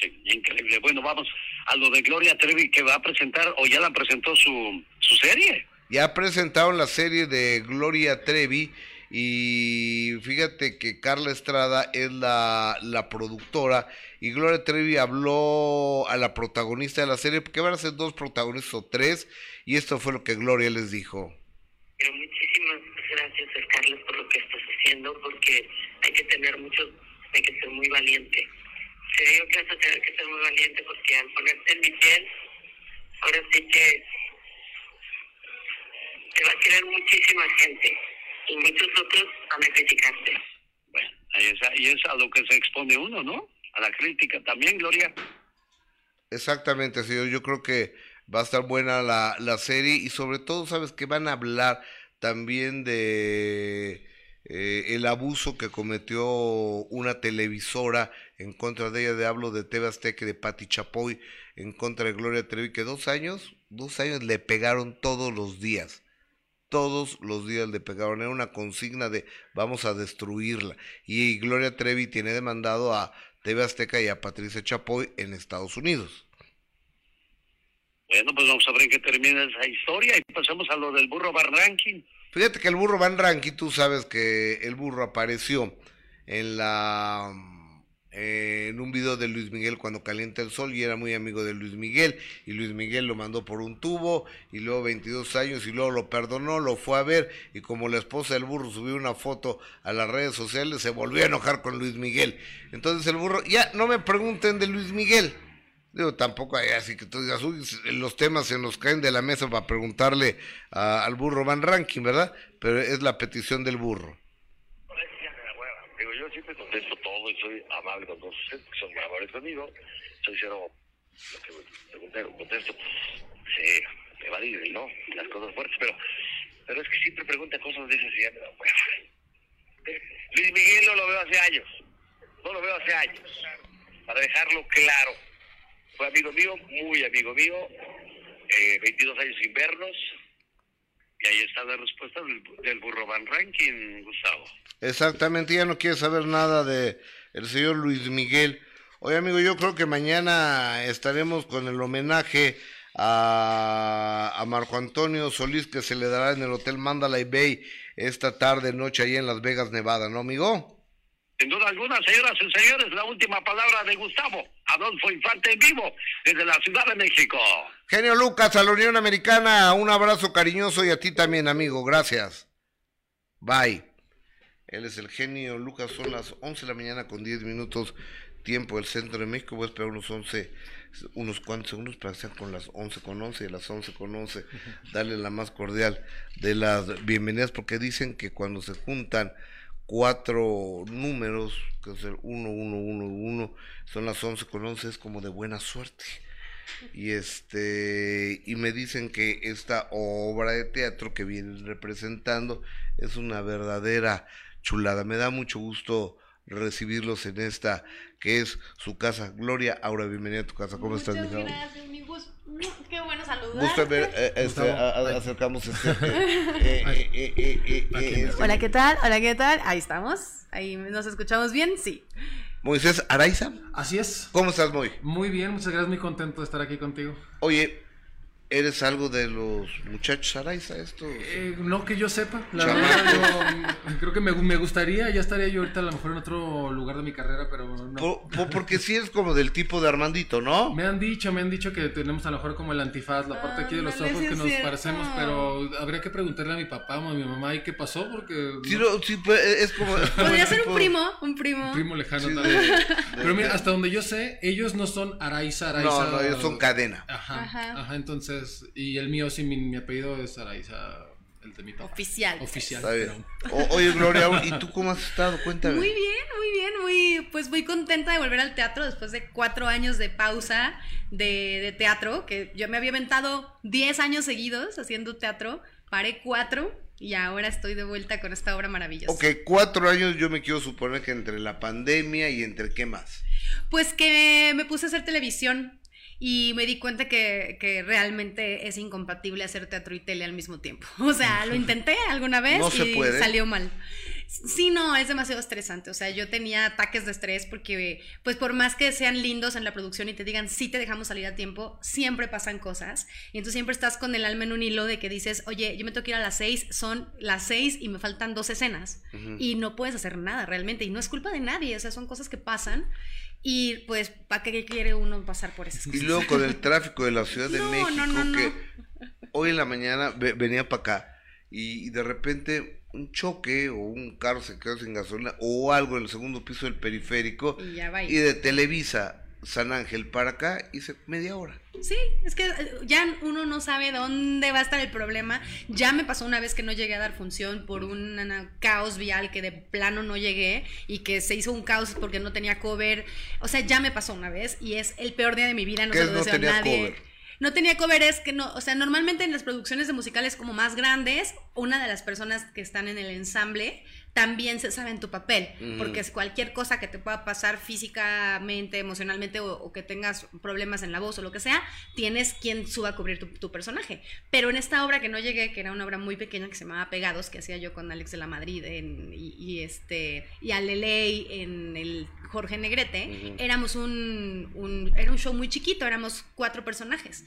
Sí, increíble. Bueno, vamos a lo de Gloria Trevi que va a presentar o ya la presentó su, su serie. Ya presentaron la serie de Gloria Trevi Y fíjate que Carla Estrada es la, la productora y Gloria Trevi habló a la protagonista de la serie, porque van a ser dos protagonistas o tres, y esto fue lo que Gloria les dijo. Pero muchísimas gracias, Carlos, por lo que estás haciendo, porque hay que tener mucho, hay que ser muy valiente. Te digo que vas a tener que ser muy valiente porque al ponerte en mi piel, ahora sí que te va a querer muchísima gente y muchos otros van a criticarte. Bueno, ahí es, ahí es a lo que se expone uno, ¿no? A la crítica también, Gloria. Exactamente, señor. Yo creo que va a estar buena la, la serie y sobre todo, sabes que van a hablar también de eh, el abuso que cometió una televisora en contra de ella, de hablo de TV Azteca de Patti Chapoy en contra de Gloria Trevi, que dos años, dos años le pegaron todos los días. Todos los días le pegaron, era una consigna de vamos a destruirla. Y Gloria Trevi tiene demandado a TV Azteca y a Patricia Chapoy en Estados Unidos. Bueno, pues vamos a ver en qué termina esa historia y pasamos a lo del burro Van Ranking. Fíjate que el burro Van Ranking, tú sabes que el burro apareció en la eh, en un video de Luis Miguel cuando calienta el sol y era muy amigo de Luis Miguel y Luis Miguel lo mandó por un tubo y luego 22 años y luego lo perdonó, lo fue a ver y como la esposa del burro subió una foto a las redes sociales se volvió a enojar con Luis Miguel. Entonces el burro, ya no me pregunten de Luis Miguel. Digo, tampoco hay así que tú digas, uy, los temas se nos caen de la mesa para preguntarle a- al burro Van Ranking, ¿verdad? Pero es la petición del burro. Siempre contesto todo y soy amable con todos ustedes, que son amables conmigo. Soy cero, lo que pregunté, contesto, sí, evadir, ¿no? Las cosas fuertes, pero, pero es que siempre pregunta cosas de esas y me. Luis Miguel no lo veo hace años, no lo veo hace años, para dejarlo claro. Fue amigo mío, muy amigo mío, eh, 22 años sin vernos, y ahí está la respuesta del, burro Van Gustavo. Exactamente, ya no quiere saber nada de el señor Luis Miguel. Oye, amigo, yo creo que mañana estaremos con el homenaje a, a Marco Antonio Solís que se le dará en el Hotel Mandalay Bay esta tarde, noche, ahí en Las Vegas, Nevada, ¿no, amigo? Sin duda alguna, señoras y señores, la última palabra de Gustavo Adolfo Infante en vivo desde la Ciudad de México. Genio Lucas, a la Unión Americana, un abrazo cariñoso y a ti también, amigo, gracias. Bye. Él es el genio Lucas, son las 11 de la mañana con 10 minutos, tiempo del centro de México. Voy a esperar unos 11, unos cuantos segundos para que sean con las 11 con 11 y a las 11 con 11 darle la más cordial de las bienvenidas, porque dicen que cuando se juntan cuatro números, que es el 1, 1, 1, 1, son las 11 con 11, es como de buena suerte y este y me dicen que esta obra de teatro que vienen representando es una verdadera chulada. Me da mucho gusto recibirlos en esta que es su casa. Gloria, ahora bienvenida a tu casa. ¿Cómo estás, Muchas mi Gus. Qué bueno saludarte. Gusto ver, eh, este, Gustavo, a- a- ay. acercamos este. eh, eh, este- Hola, ¿qué tal? Hola, ¿qué tal? Ahí estamos. Ahí nos escuchamos bien, sí. Moisés Araiza, Así es. ¿cómo estás, Moy? Muy bien, muchas gracias, muy contento de estar aquí contigo. Oye, ¿eres algo de los muchachos Araiza? Esto. Eh, no que yo sepa, la verdad, yo, creo que me, me gustaría, ya estaría yo ahorita a lo mejor en otro lugar de mi carrera, pero no. Por- por- porque sí es como del tipo de Armandito, ¿no? Me han dicho, me han dicho que tenemos a lo mejor como el antifaz, la parte aquí de los ojos que nos cierto. parecemos, pero habría que preguntarle a mi papá o a mi mamá y qué pasó, porque Sí, no- no, sí, pues, es como. es como Podría ser tipo- un primo, un primo. un primo lejano Sí, de- también. de- Pero mira, de- hasta donde yo sé, ellos no son Araiza, Araiza. No, no, ellos son cadena. Ajá, Ajá. ajá, entonces, y el mío sí, mi, mi apellido es Araiza, el de mi papá. Oficial. Oficial. Está bien. pero- O- oye, Gloria, ¿y tú cómo has estado? Cuéntame. Muy bien, muy bien, muy, pues muy contenta de volver al teatro después de cuatro años de pausa de, de teatro, que yo me había aventado 10 años seguidos haciendo teatro, paré cuatro y ahora estoy de vuelta con esta obra maravillosa. Ok, cuatro años yo me quiero suponer que entre la pandemia y entre qué más. Pues que me puse a hacer televisión y me di cuenta que, que realmente es incompatible hacer teatro y tele al mismo tiempo. O sea, lo intenté alguna vez No y salió mal. Sí, no, es demasiado estresante. O sea, yo tenía ataques de estrés porque, pues por más que sean lindos en la producción y te digan, sí te dejamos salir a tiempo, siempre pasan cosas. Y entonces siempre estás con el alma en un hilo de que dices, oye, yo me tengo que ir a las seis, son las seis y me faltan dos escenas. Y no puedes hacer nada realmente. Y no es culpa de nadie, o sea, son cosas que pasan. Y pues, ¿para qué quiere uno pasar por esas Y cosas? luego con el tráfico de la Ciudad de No, México, no, no, no. que hoy en la mañana ve- venía para acá y, y de repente un choque o un carro se quedó sin gasolina o algo en el segundo piso del periférico Y ya va. y de Televisa San Ángel para acá hice media hora. Sí, es que eh, ya uno no sabe dónde va a estar el problema. Ya me pasó una vez que no llegué a dar función por un caos vial que de plano no llegué y que se hizo un caos porque no tenía cover. O sea, ya me pasó una vez y es el peor día de mi vida. No ¿Qué se lo no deseo a tenía nadie. cover? No tenía cover es que no, o sea, normalmente en las producciones de musicales como más grandes, una de las personas que están en el ensamble también se sabe en tu papel, porque es cualquier cosa que te pueda pasar físicamente, emocionalmente o, o que tengas problemas en la voz o lo que sea, tienes quien suba a cubrir tu, tu personaje. Pero en esta obra que no llegué, que era una obra muy pequeña que se llamaba Pegados, que hacía yo con Alex de la Madrid en- y, y este y a Leley en el Jorge Negrete, éramos un, un- era un show muy chiquito, éramos cuatro personajes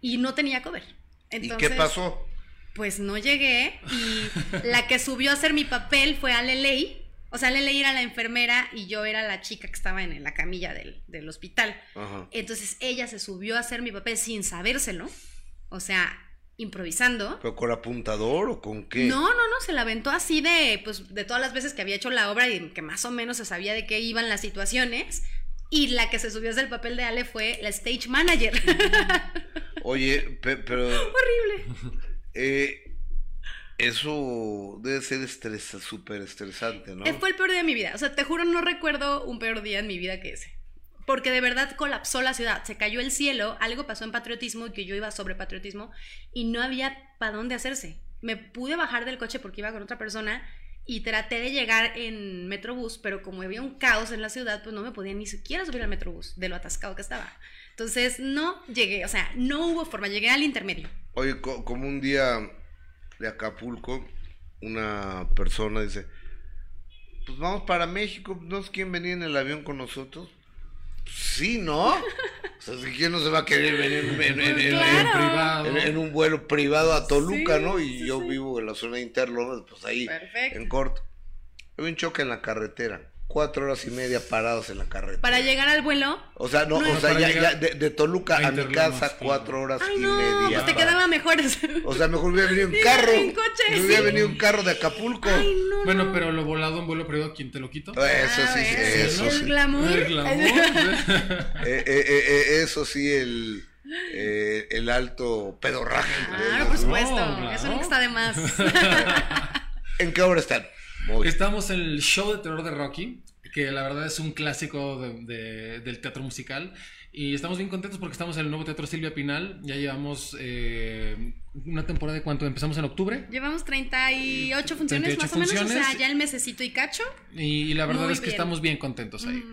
y no tenía cover. ¿Y Entonces, qué pasó? Pues no llegué y la que subió a hacer mi papel fue Leley. O sea, Leley era la enfermera y yo era la chica que estaba en la camilla del, del hospital. Ajá. Entonces ella se subió a hacer mi papel sin sabérselo. O sea, improvisando. ¿Pero con apuntador o con qué? No, no, no, se la aventó así de, pues, de todas las veces que había hecho la obra y que más o menos se sabía de qué iban las situaciones. Y la que se subió desde el papel de Ale fue la stage manager. Oye, pe- pero Horrible. eh, eso debe ser estresa, súper estresante, ¿no? Eh, Fue el peor día de mi vida. O sea, te juro, no recuerdo un peor día en mi vida que ese. Porque de verdad colapsó la ciudad, se cayó el cielo, algo pasó en patriotismo y que yo iba sobre patriotismo y no había para dónde hacerse. Me pude bajar del coche porque iba con otra persona y traté de llegar en Metrobús, pero como había un caos en la ciudad, pues no me podía ni siquiera subir al Metrobús de lo atascado que estaba. Entonces no llegué, o sea, no hubo forma, llegué al intermedio. Oye, co- como un día de Acapulco, una persona dice, pues vamos para México, ¿no es quién venía en el avión con nosotros? Sí, ¿no? O sea, si ¿quién no se va a querer venir en, en- en- en- Claro. en- en un vuelo privado a Toluca, Sí, ¿no? Y yo vivo en la zona interna, pues ahí, Perfecto. en corto. Hay un choque en la carretera, cuatro horas y media parados en la carretera. Para llegar al vuelo, O sea, no, No, o sea, ya, ya de, de Toluca a, mi casa, cuatro horas ay y no, media. pues te quedaba mejor. o sea, mejor hubiera venido en Llegar carro. en coche, Me hubiera sí. venido en carro de Acapulco. Bueno, pero lo volado en vuelo privado, ¿quién te lo quito? Eso sí, sí, eso el sí. glamour. El glamour. Eh, eh, eh, eh, eso sí, el, eh, el alto pedorraje. Claro, por supuesto. claro. Eso nunca está de más. ¿En qué hora están? Estamos en el show de terror de Rocky, que la verdad es un clásico de- de- del teatro musical. Y estamos bien contentos porque estamos en el nuevo Teatro Silvia Pinal. Ya llevamos eh, una temporada de cuánto? Empezamos en octubre. Llevamos 38 funciones 38 más o menos, o sea, ya el mesecito y cacho. Y, y la verdad Muy es que bien. estamos bien contentos ahí.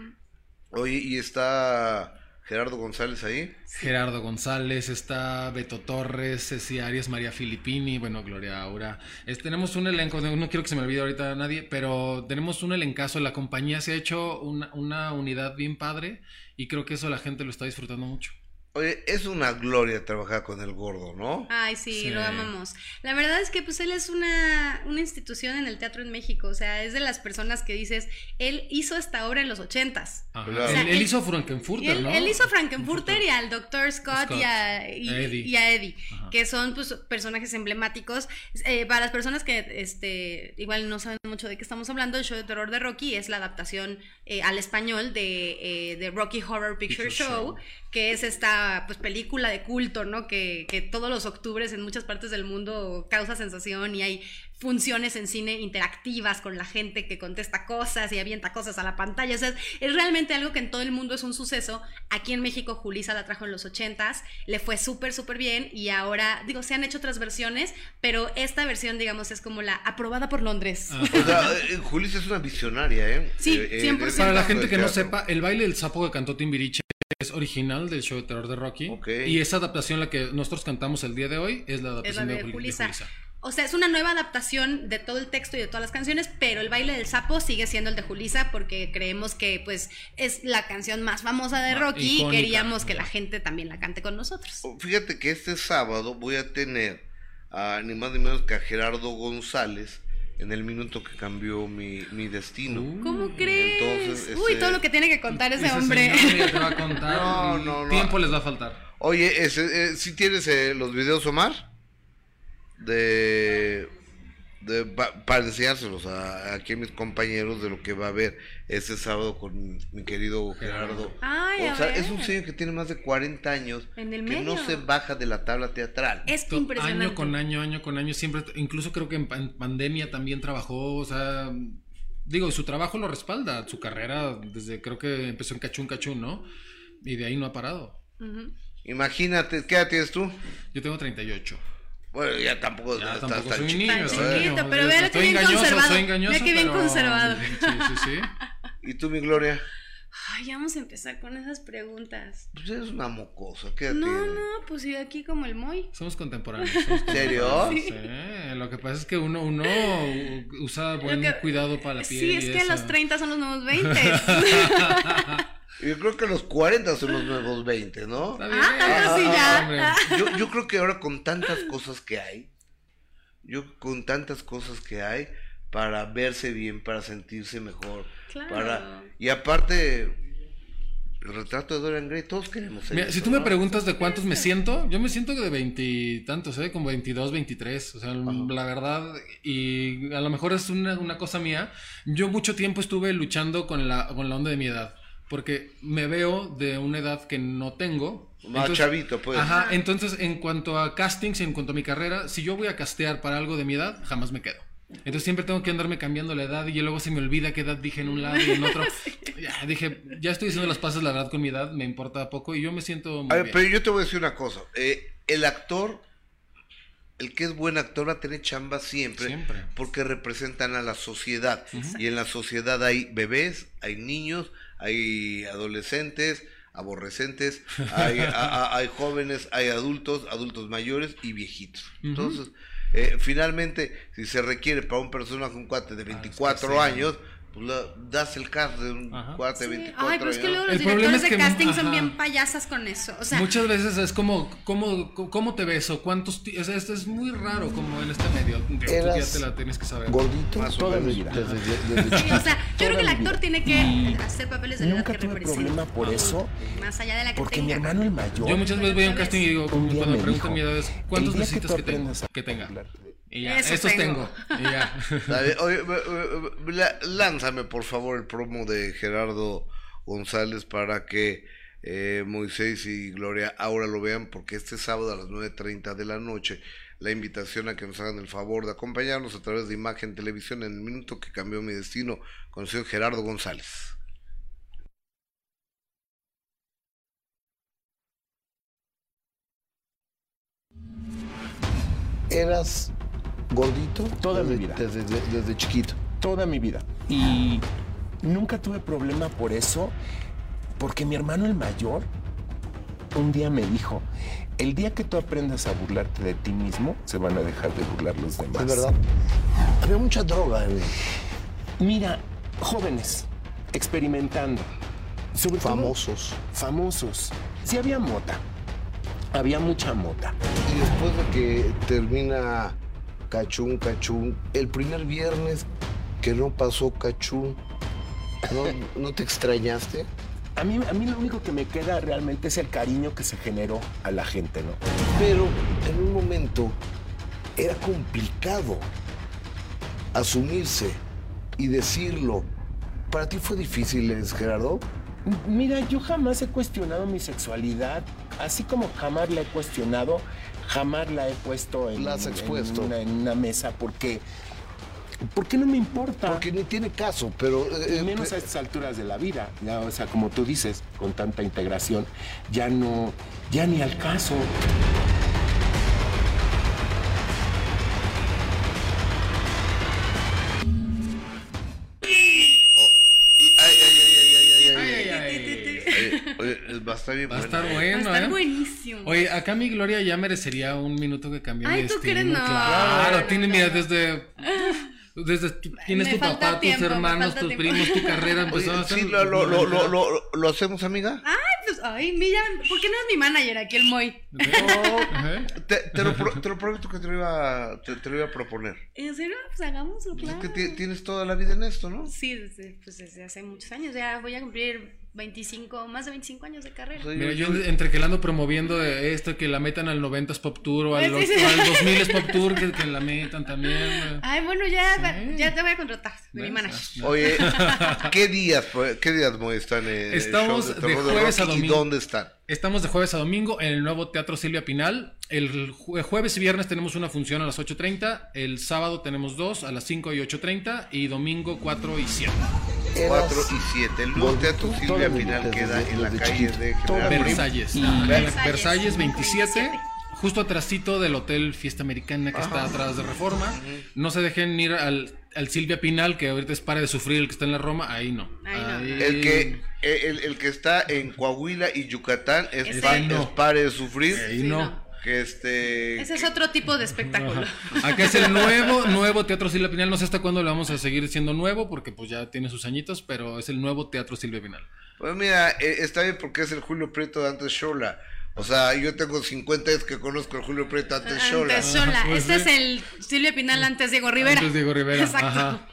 Oye, ¿y está Gerardo González ahí? Gerardo González, está Beto Torres, Ceci Arias, María Filippini, bueno, Gloria Aura. Es- tenemos un elenco, no quiero que se me olvide ahorita a nadie, pero tenemos un elencazo. La compañía se ha hecho una, una unidad bien padre y creo que eso la gente lo está disfrutando mucho. Oye, es una gloria trabajar con el gordo, ¿no? Ay, sí, Sí. lo amamos. La verdad es que pues él es una, una institución en el teatro en México, o sea, es de las personas que dices, él hizo esta obra en los ochentas. Claro. Él, O sea, él él- hizo Frankenfurter, él, ¿no? él hizo Frankenfurter y al Dr. Scott, Scott. y a, y- A Eddie. y a Eddie, Ajá. que son pues, personajes emblemáticos. Eh, para las personas que este, igual no saben mucho de qué estamos hablando, el show de terror de Rocky es la adaptación eh, al español de, eh, de Rocky Horror Picture, Picture Show, Show. que es esta pues, película de culto, ¿no? Que, que todos los octubres en muchas partes del mundo causa sensación y hay funciones en cine interactivas con la gente que contesta cosas y avienta cosas a la pantalla. O sea, es, realmente algo que en todo el mundo es un suceso. Aquí en México Julisa la trajo en los 80s, le fue súper, súper bien y ahora, digo, se han hecho otras versiones, pero esta versión, digamos, es como la aprobada por Londres. Ah. O sea, eh, Julissa es una visionaria, ¿eh? Sí, Eh, eh, 100%. es- Para la gente que no sepa, el baile del sapo que cantó Timbiriche es original del show de terror de Rocky. Y esa adaptación, la que nosotros cantamos el día de hoy, es la Es la adaptación de de, Jul- de Julissa. Julissa. O sea, es una nueva adaptación de todo el texto y de todas las canciones, pero el baile del sapo sigue siendo el de Julisa porque creemos que pues es la canción más famosa de Rocky y queríamos que la gente también la cante con nosotros. Fíjate que este sábado voy a tener a ni más ni menos que a Gerardo González en el minuto que cambió mi, mi destino. ¿Cómo crees? Entonces, Uy, ese- todo lo que tiene que contar ese Ese hombre. señor ya te va a contar. No, no, no. Tiempo les va a faltar. Oye, ese, eh, ¿sí tienes eh, los videos, Omar? De... de pa- para enseñárselos a, aquí a mis compañeros de lo que va a haber este sábado con mi querido Gerardo. Ay, o sea, ver. es un señor que tiene más de 40 años En el que no se baja de la tabla teatral. Es To- impresionante. Año con año, año con año, siempre, incluso creo que en, pan- pandemia también trabajó, o sea, digo, su trabajo lo respalda, su carrera desde creo que empezó en Cachún Cachún, ¿no? Y de ahí no ha parado. Imagínate, ¿qué edad tienes tú? Yo tengo 38. Bueno, ya tampoco Ya estás tampoco tan soy chiquito, niño, ¿eh? chiquito, niño. pero Yo ve que estoy bien engañoso, conservado. soy engañoso, Ve que bien pero- conservado. Sí, sí, sí. ¿Y tú, mi Gloria? Ay, ya vamos a empezar con esas preguntas. Pues eres una mocosa, ¿qué No, no, pues sí, aquí como el Moy. Somos contemporáneos. somos serio? contemporáneos, Sí, lo que pasa es que uno, uno usa buen que- cuidado para la piel. Sí, es y que eso. los 30 son los nuevos 20. Yo creo que los 40 son los nuevos 20, ¿no? Ah, tanto sí ya. hombre. Yo, yo creo que ahora con tantas cosas que hay, yo con tantas cosas que hay para verse bien, para sentirse mejor, Claro. para y aparte el retrato de Dorian Gray, todos queremos ser Mira, eso, si tú me preguntas de cuántos me siento, yo me siento que de veintitantos, ¿eh? Como 22, 23. O sea, la verdad, y a lo mejor es una, una cosa mía. Yo mucho tiempo estuve luchando con la, con la onda de mi edad. Porque me veo de una edad que no tengo. Más chavito, pues. Ajá, entonces en cuanto a castings, en cuanto a mi carrera, si yo voy a castear para algo de mi edad, jamás me quedo. Entonces siempre tengo que andarme cambiando la edad y luego se me olvida qué edad dije en un lado y en otro. Ya, dije, ya estoy haciendo las pases, la verdad, con mi edad, me importa poco y yo me siento muy A ver, bien. pero yo te voy a decir una cosa. eh, el actor, el que es buen actor va a tener chamba siempre, Siempre. porque representan a la sociedad. Y en la sociedad hay bebés, hay niños, hay adolescentes, aborrecentes, hay, a- hay jóvenes, hay adultos, adultos mayores y viejitos. Entonces, eh, finalmente, si se requiere para un personaje, un cuate de 24 sí. años, pues la- das el cast de un Ajá. cuate de Sí. 24 Ay, pero es que luego los El directores es de que- casting son bien payasas con eso. O sea, Muchas veces es como, ¿cómo, cómo te ves o cuántos... O sea, esto es muy raro como en este medio. Tú ya Eras te la tienes que saber. Gordito Más toda mi vida. Desde, desde sí, chiquito. o sea, yo creo que el mi actor vida. tiene que hacer papeles de la edad Nunca que tuve problema por eso, Más allá de la que porque mi tenga. hermano el mayor. Yo muchas veces voy a un casting y digo, cuando me preguntan mi edad es, "El ¿cuántos necesitas que, Que tenga. Y ya, Eso estos tengo. Y ya. Oye, lánzame por favor el promo de Gerardo González para que eh, Moisés y Gloria ahora lo vean, porque este sábado a las 9.30 de la noche la invitación a que nos hagan el favor de acompañarnos a través de Imagen Televisión en el minuto que cambió mi destino con el señor Gerardo González. Eras gordito Toda desde, mi vida. Desde, desde- desde chiquito. toda mi vida. Y nunca tuve problema por eso, porque mi hermano el mayor un día me dijo, el día que tú aprendas a burlarte de ti mismo, se van a dejar de burlar los demás. Es verdad. Había mucha droga. güey. Mira, jóvenes, experimentando. Sobre todo Famosos. famosos. Sí había mota. Había mucha mota. Y después de que termina Cachún, Cachún, el primer viernes que no pasó Cachún, ¿no, ¿no te extrañaste? A mí, a mí lo único que me queda realmente es el cariño que se generó a la gente, ¿no? Pero en un momento era complicado asumirse y decirlo. ¿Para ti fue difícil, Gerardo? Mira, yo jamás he cuestionado mi sexualidad, así como jamás la he cuestionado, jamás la he puesto en, La has en expuesto. una, en una mesa porque, porque no me importa. Porque ni tiene caso, pero... Y eh, menos a estas alturas de la vida, ya, o sea, como tú dices, con tanta integración, ya no, ya ni al caso. Estar bien Va a estar ¿eh? bueno, Va a estar ¿eh? buenísimo. Oye, acá mi Gloria ya merecería un minuto que cambie Ay, de ¿tú destino. crees? No. Claro, No, tiene, no, mira, no. desde... Desde tu- tienes Me tu papá, tiempo, tus hermanos, tus tiempo. primos, tu carrera Oye, empezó a ser... sí, lo, lo, lo, lo, lo- lo hacemos, amiga. Ay, pues, ay, mira, ¿por qué no es mi manager aquí el Moy? Ajá. Te, te lo, pro- te lo prometo que te lo iba, te, te lo iba a proponer. ¿En serio? Pues hagámoslo, Pues claro. Es que ti- tienes toda la vida en esto, ¿no? Sí, desde, pues desde hace muchos años. Ya voy a cumplir 25, más de 25 años de carrera. Mira, yo entre que la ando promoviendo de esto, que la metan al 90s Pop Tour o al, Sí, sí. al 2000s Pop Tour, que, que la metan también. Ay, bueno, ya, Sí. ya te voy a contratar de mi manager. Oye, ¿qué días, qué días Moy, están en el Estamos show de de jueves a domingo. ¿Y dónde están? Estamos de jueves a domingo en el nuevo Teatro Silvia Pinal. El jue- jueves y viernes tenemos una función a las 8.30. El sábado tenemos dos a las 5 y 8.30. Y domingo 4 y 7. 4 y 7. El nuevo teatro Silvia Pinal queda en la calle de. General Prim. Versalles. Versalles, Versalles, 27. 27. Justo atrásito del Hotel Fiesta Americana que está atrás de Reforma. No se dejen ir al, al Silvia Pinal, que ahorita es Pare de Sufrir, el que está en la Roma. Ahí no. Ahí no. El que, el, el que está en Coahuila y Yucatán es, Ese pa- no. es Pare de Sufrir. Ahí Sí, no. no. Que este. Ese es otro tipo de espectáculo. Acá es el nuevo, nuevo Teatro Silvia Pinal. No sé hasta cuándo le vamos a seguir siendo nuevo, porque pues ya tiene sus añitos, pero es el nuevo Teatro Silvia Pinal. Pues mira, eh, está bien porque es el Julio Prieto de antes Shola. O sea, yo tengo 50 años que conozco el Julio Prieto antes Shola. Antes Shola. Pues este sí. es el Silvia Pinal antes Diego Rivera. Antes Diego Rivera. Exacto. Ajá.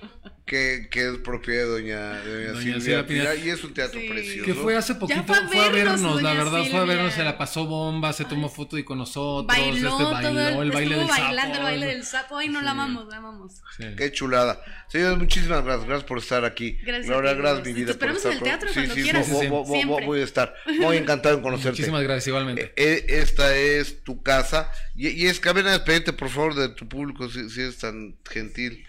Que, que es propiedad de doña, de doña Doña Silvia, Silvia Y es un teatro Sí. precioso. Que fue hace poquito, fue a fue a vernos, vernos, la verdad, fue a vernos, Silvia. se la pasó bomba, se tomó foto y con nosotros, Bailó, este, todo bailó el, baile estuvo del bailando sapo. el baile del sapo. Ay, no la Sí. amamos, la amamos. Sí. Qué chulada. Señores, muchísimas gracias. Gracias por estar aquí. Gracias Laura, gracias, mi vida. Te esperamos por en el estar teatro cuando sí, sí, quieras. vo- vo- vo- Siempre. voy a estar muy encantado en conocerte. Muchísimas gracias, igualmente. Eh, esta es tu casa. Y, y es que a despedirte, por favor, de tu público, si, si eres tan gentil.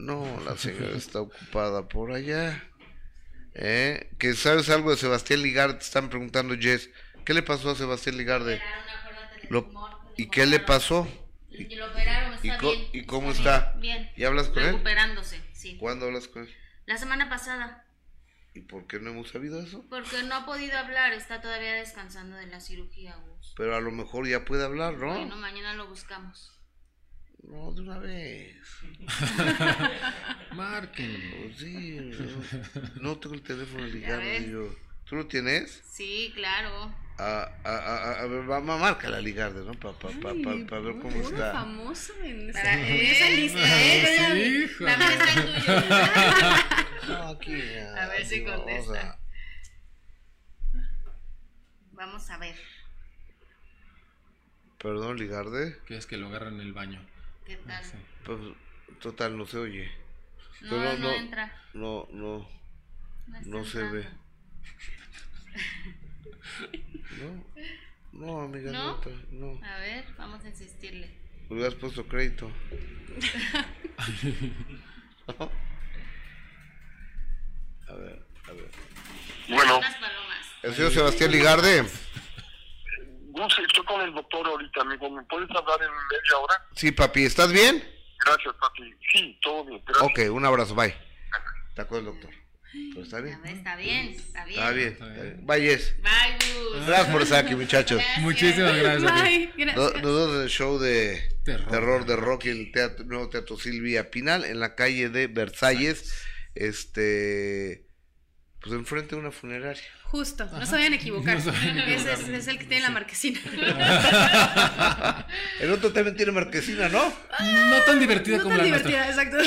No, la señora está ocupada por allá. ¿Eh? Que sabes algo de Sebastián Ligarde, te están preguntando, Jess. ¿Qué le pasó a Sebastián Ligarde? Lo- ¿Y qué le pasó? Y lo operaron, está ¿Y co- bien. y cómo está? Bien. ¿Y hablas con él? Recuperándose, sí. ¿Cuándo hablas con él? La semana pasada, ¿Y por qué no hemos sabido eso? porque no ha podido hablar, está todavía descansando de la cirugía. Pero a lo mejor ya puede hablar, ¿no? Bueno, mañana lo buscamos. No, de una vez. Márquenlo. Sí, no, no tengo el teléfono ligado. Yo. ¿Tú lo tienes? Sí, claro. A, a, a, a ver, va, va, marca la Ligarde, ¿no? Para pa, pa, pa, pa ver cómo está. famoso en esa, en esa lista, ¿eh? Sí, La mesa es tuya. No, aquí. A ver si vamos contesta. a- Vamos a ver. Perdón, Ligarde. Que es que lo agarran en el baño. ¿Qué tal? Sí. Pues, total, no se oye. No, no, entra. No, no, está no se ve. No, no, amiga, no, ¿No? entra, no. A ver, vamos a insistirle. Le has puesto crédito. a ver, a ver. Bueno. El señor Sebastián Ligarde. Gus, estoy con el doctor ahorita, amigo. ¿Me puedes hablar en media hora? Sí, papi, ¿estás bien? Gracias, papi. Sí, todo bien. Gracias. Ok, un abrazo, bye. Con el doctor. Pero está A bien. ver, está bien, está bien. Está bien. está bien. Bye, Yes. Bye, Gus. Gracias por estar aquí, muchachos. Gracias. Muchísimas gracias. Bye, gracias. No- Nosotros en el show de Terror. terror, de Rocky, el teatro, nuevo teatro Silvia Pinal, en la calle de Versalles, este, pues enfrente de una funeraria. Justo, no se vayan a equivocar. No Ese es, el que tiene la marquesina. El otro también tiene marquesina, ¿no? No tan divertida No como tan la nuestra. divertida, exacto.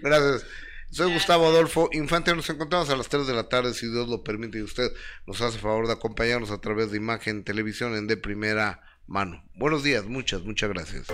Gracias. Soy Gustavo Adolfo Infante. Nos encontramos a las 3 de la tarde, si Dios lo permite, y usted nos hace favor de acompañarnos a través de imagen, televisión en de primera mano. Buenos días, muchas, muchas gracias.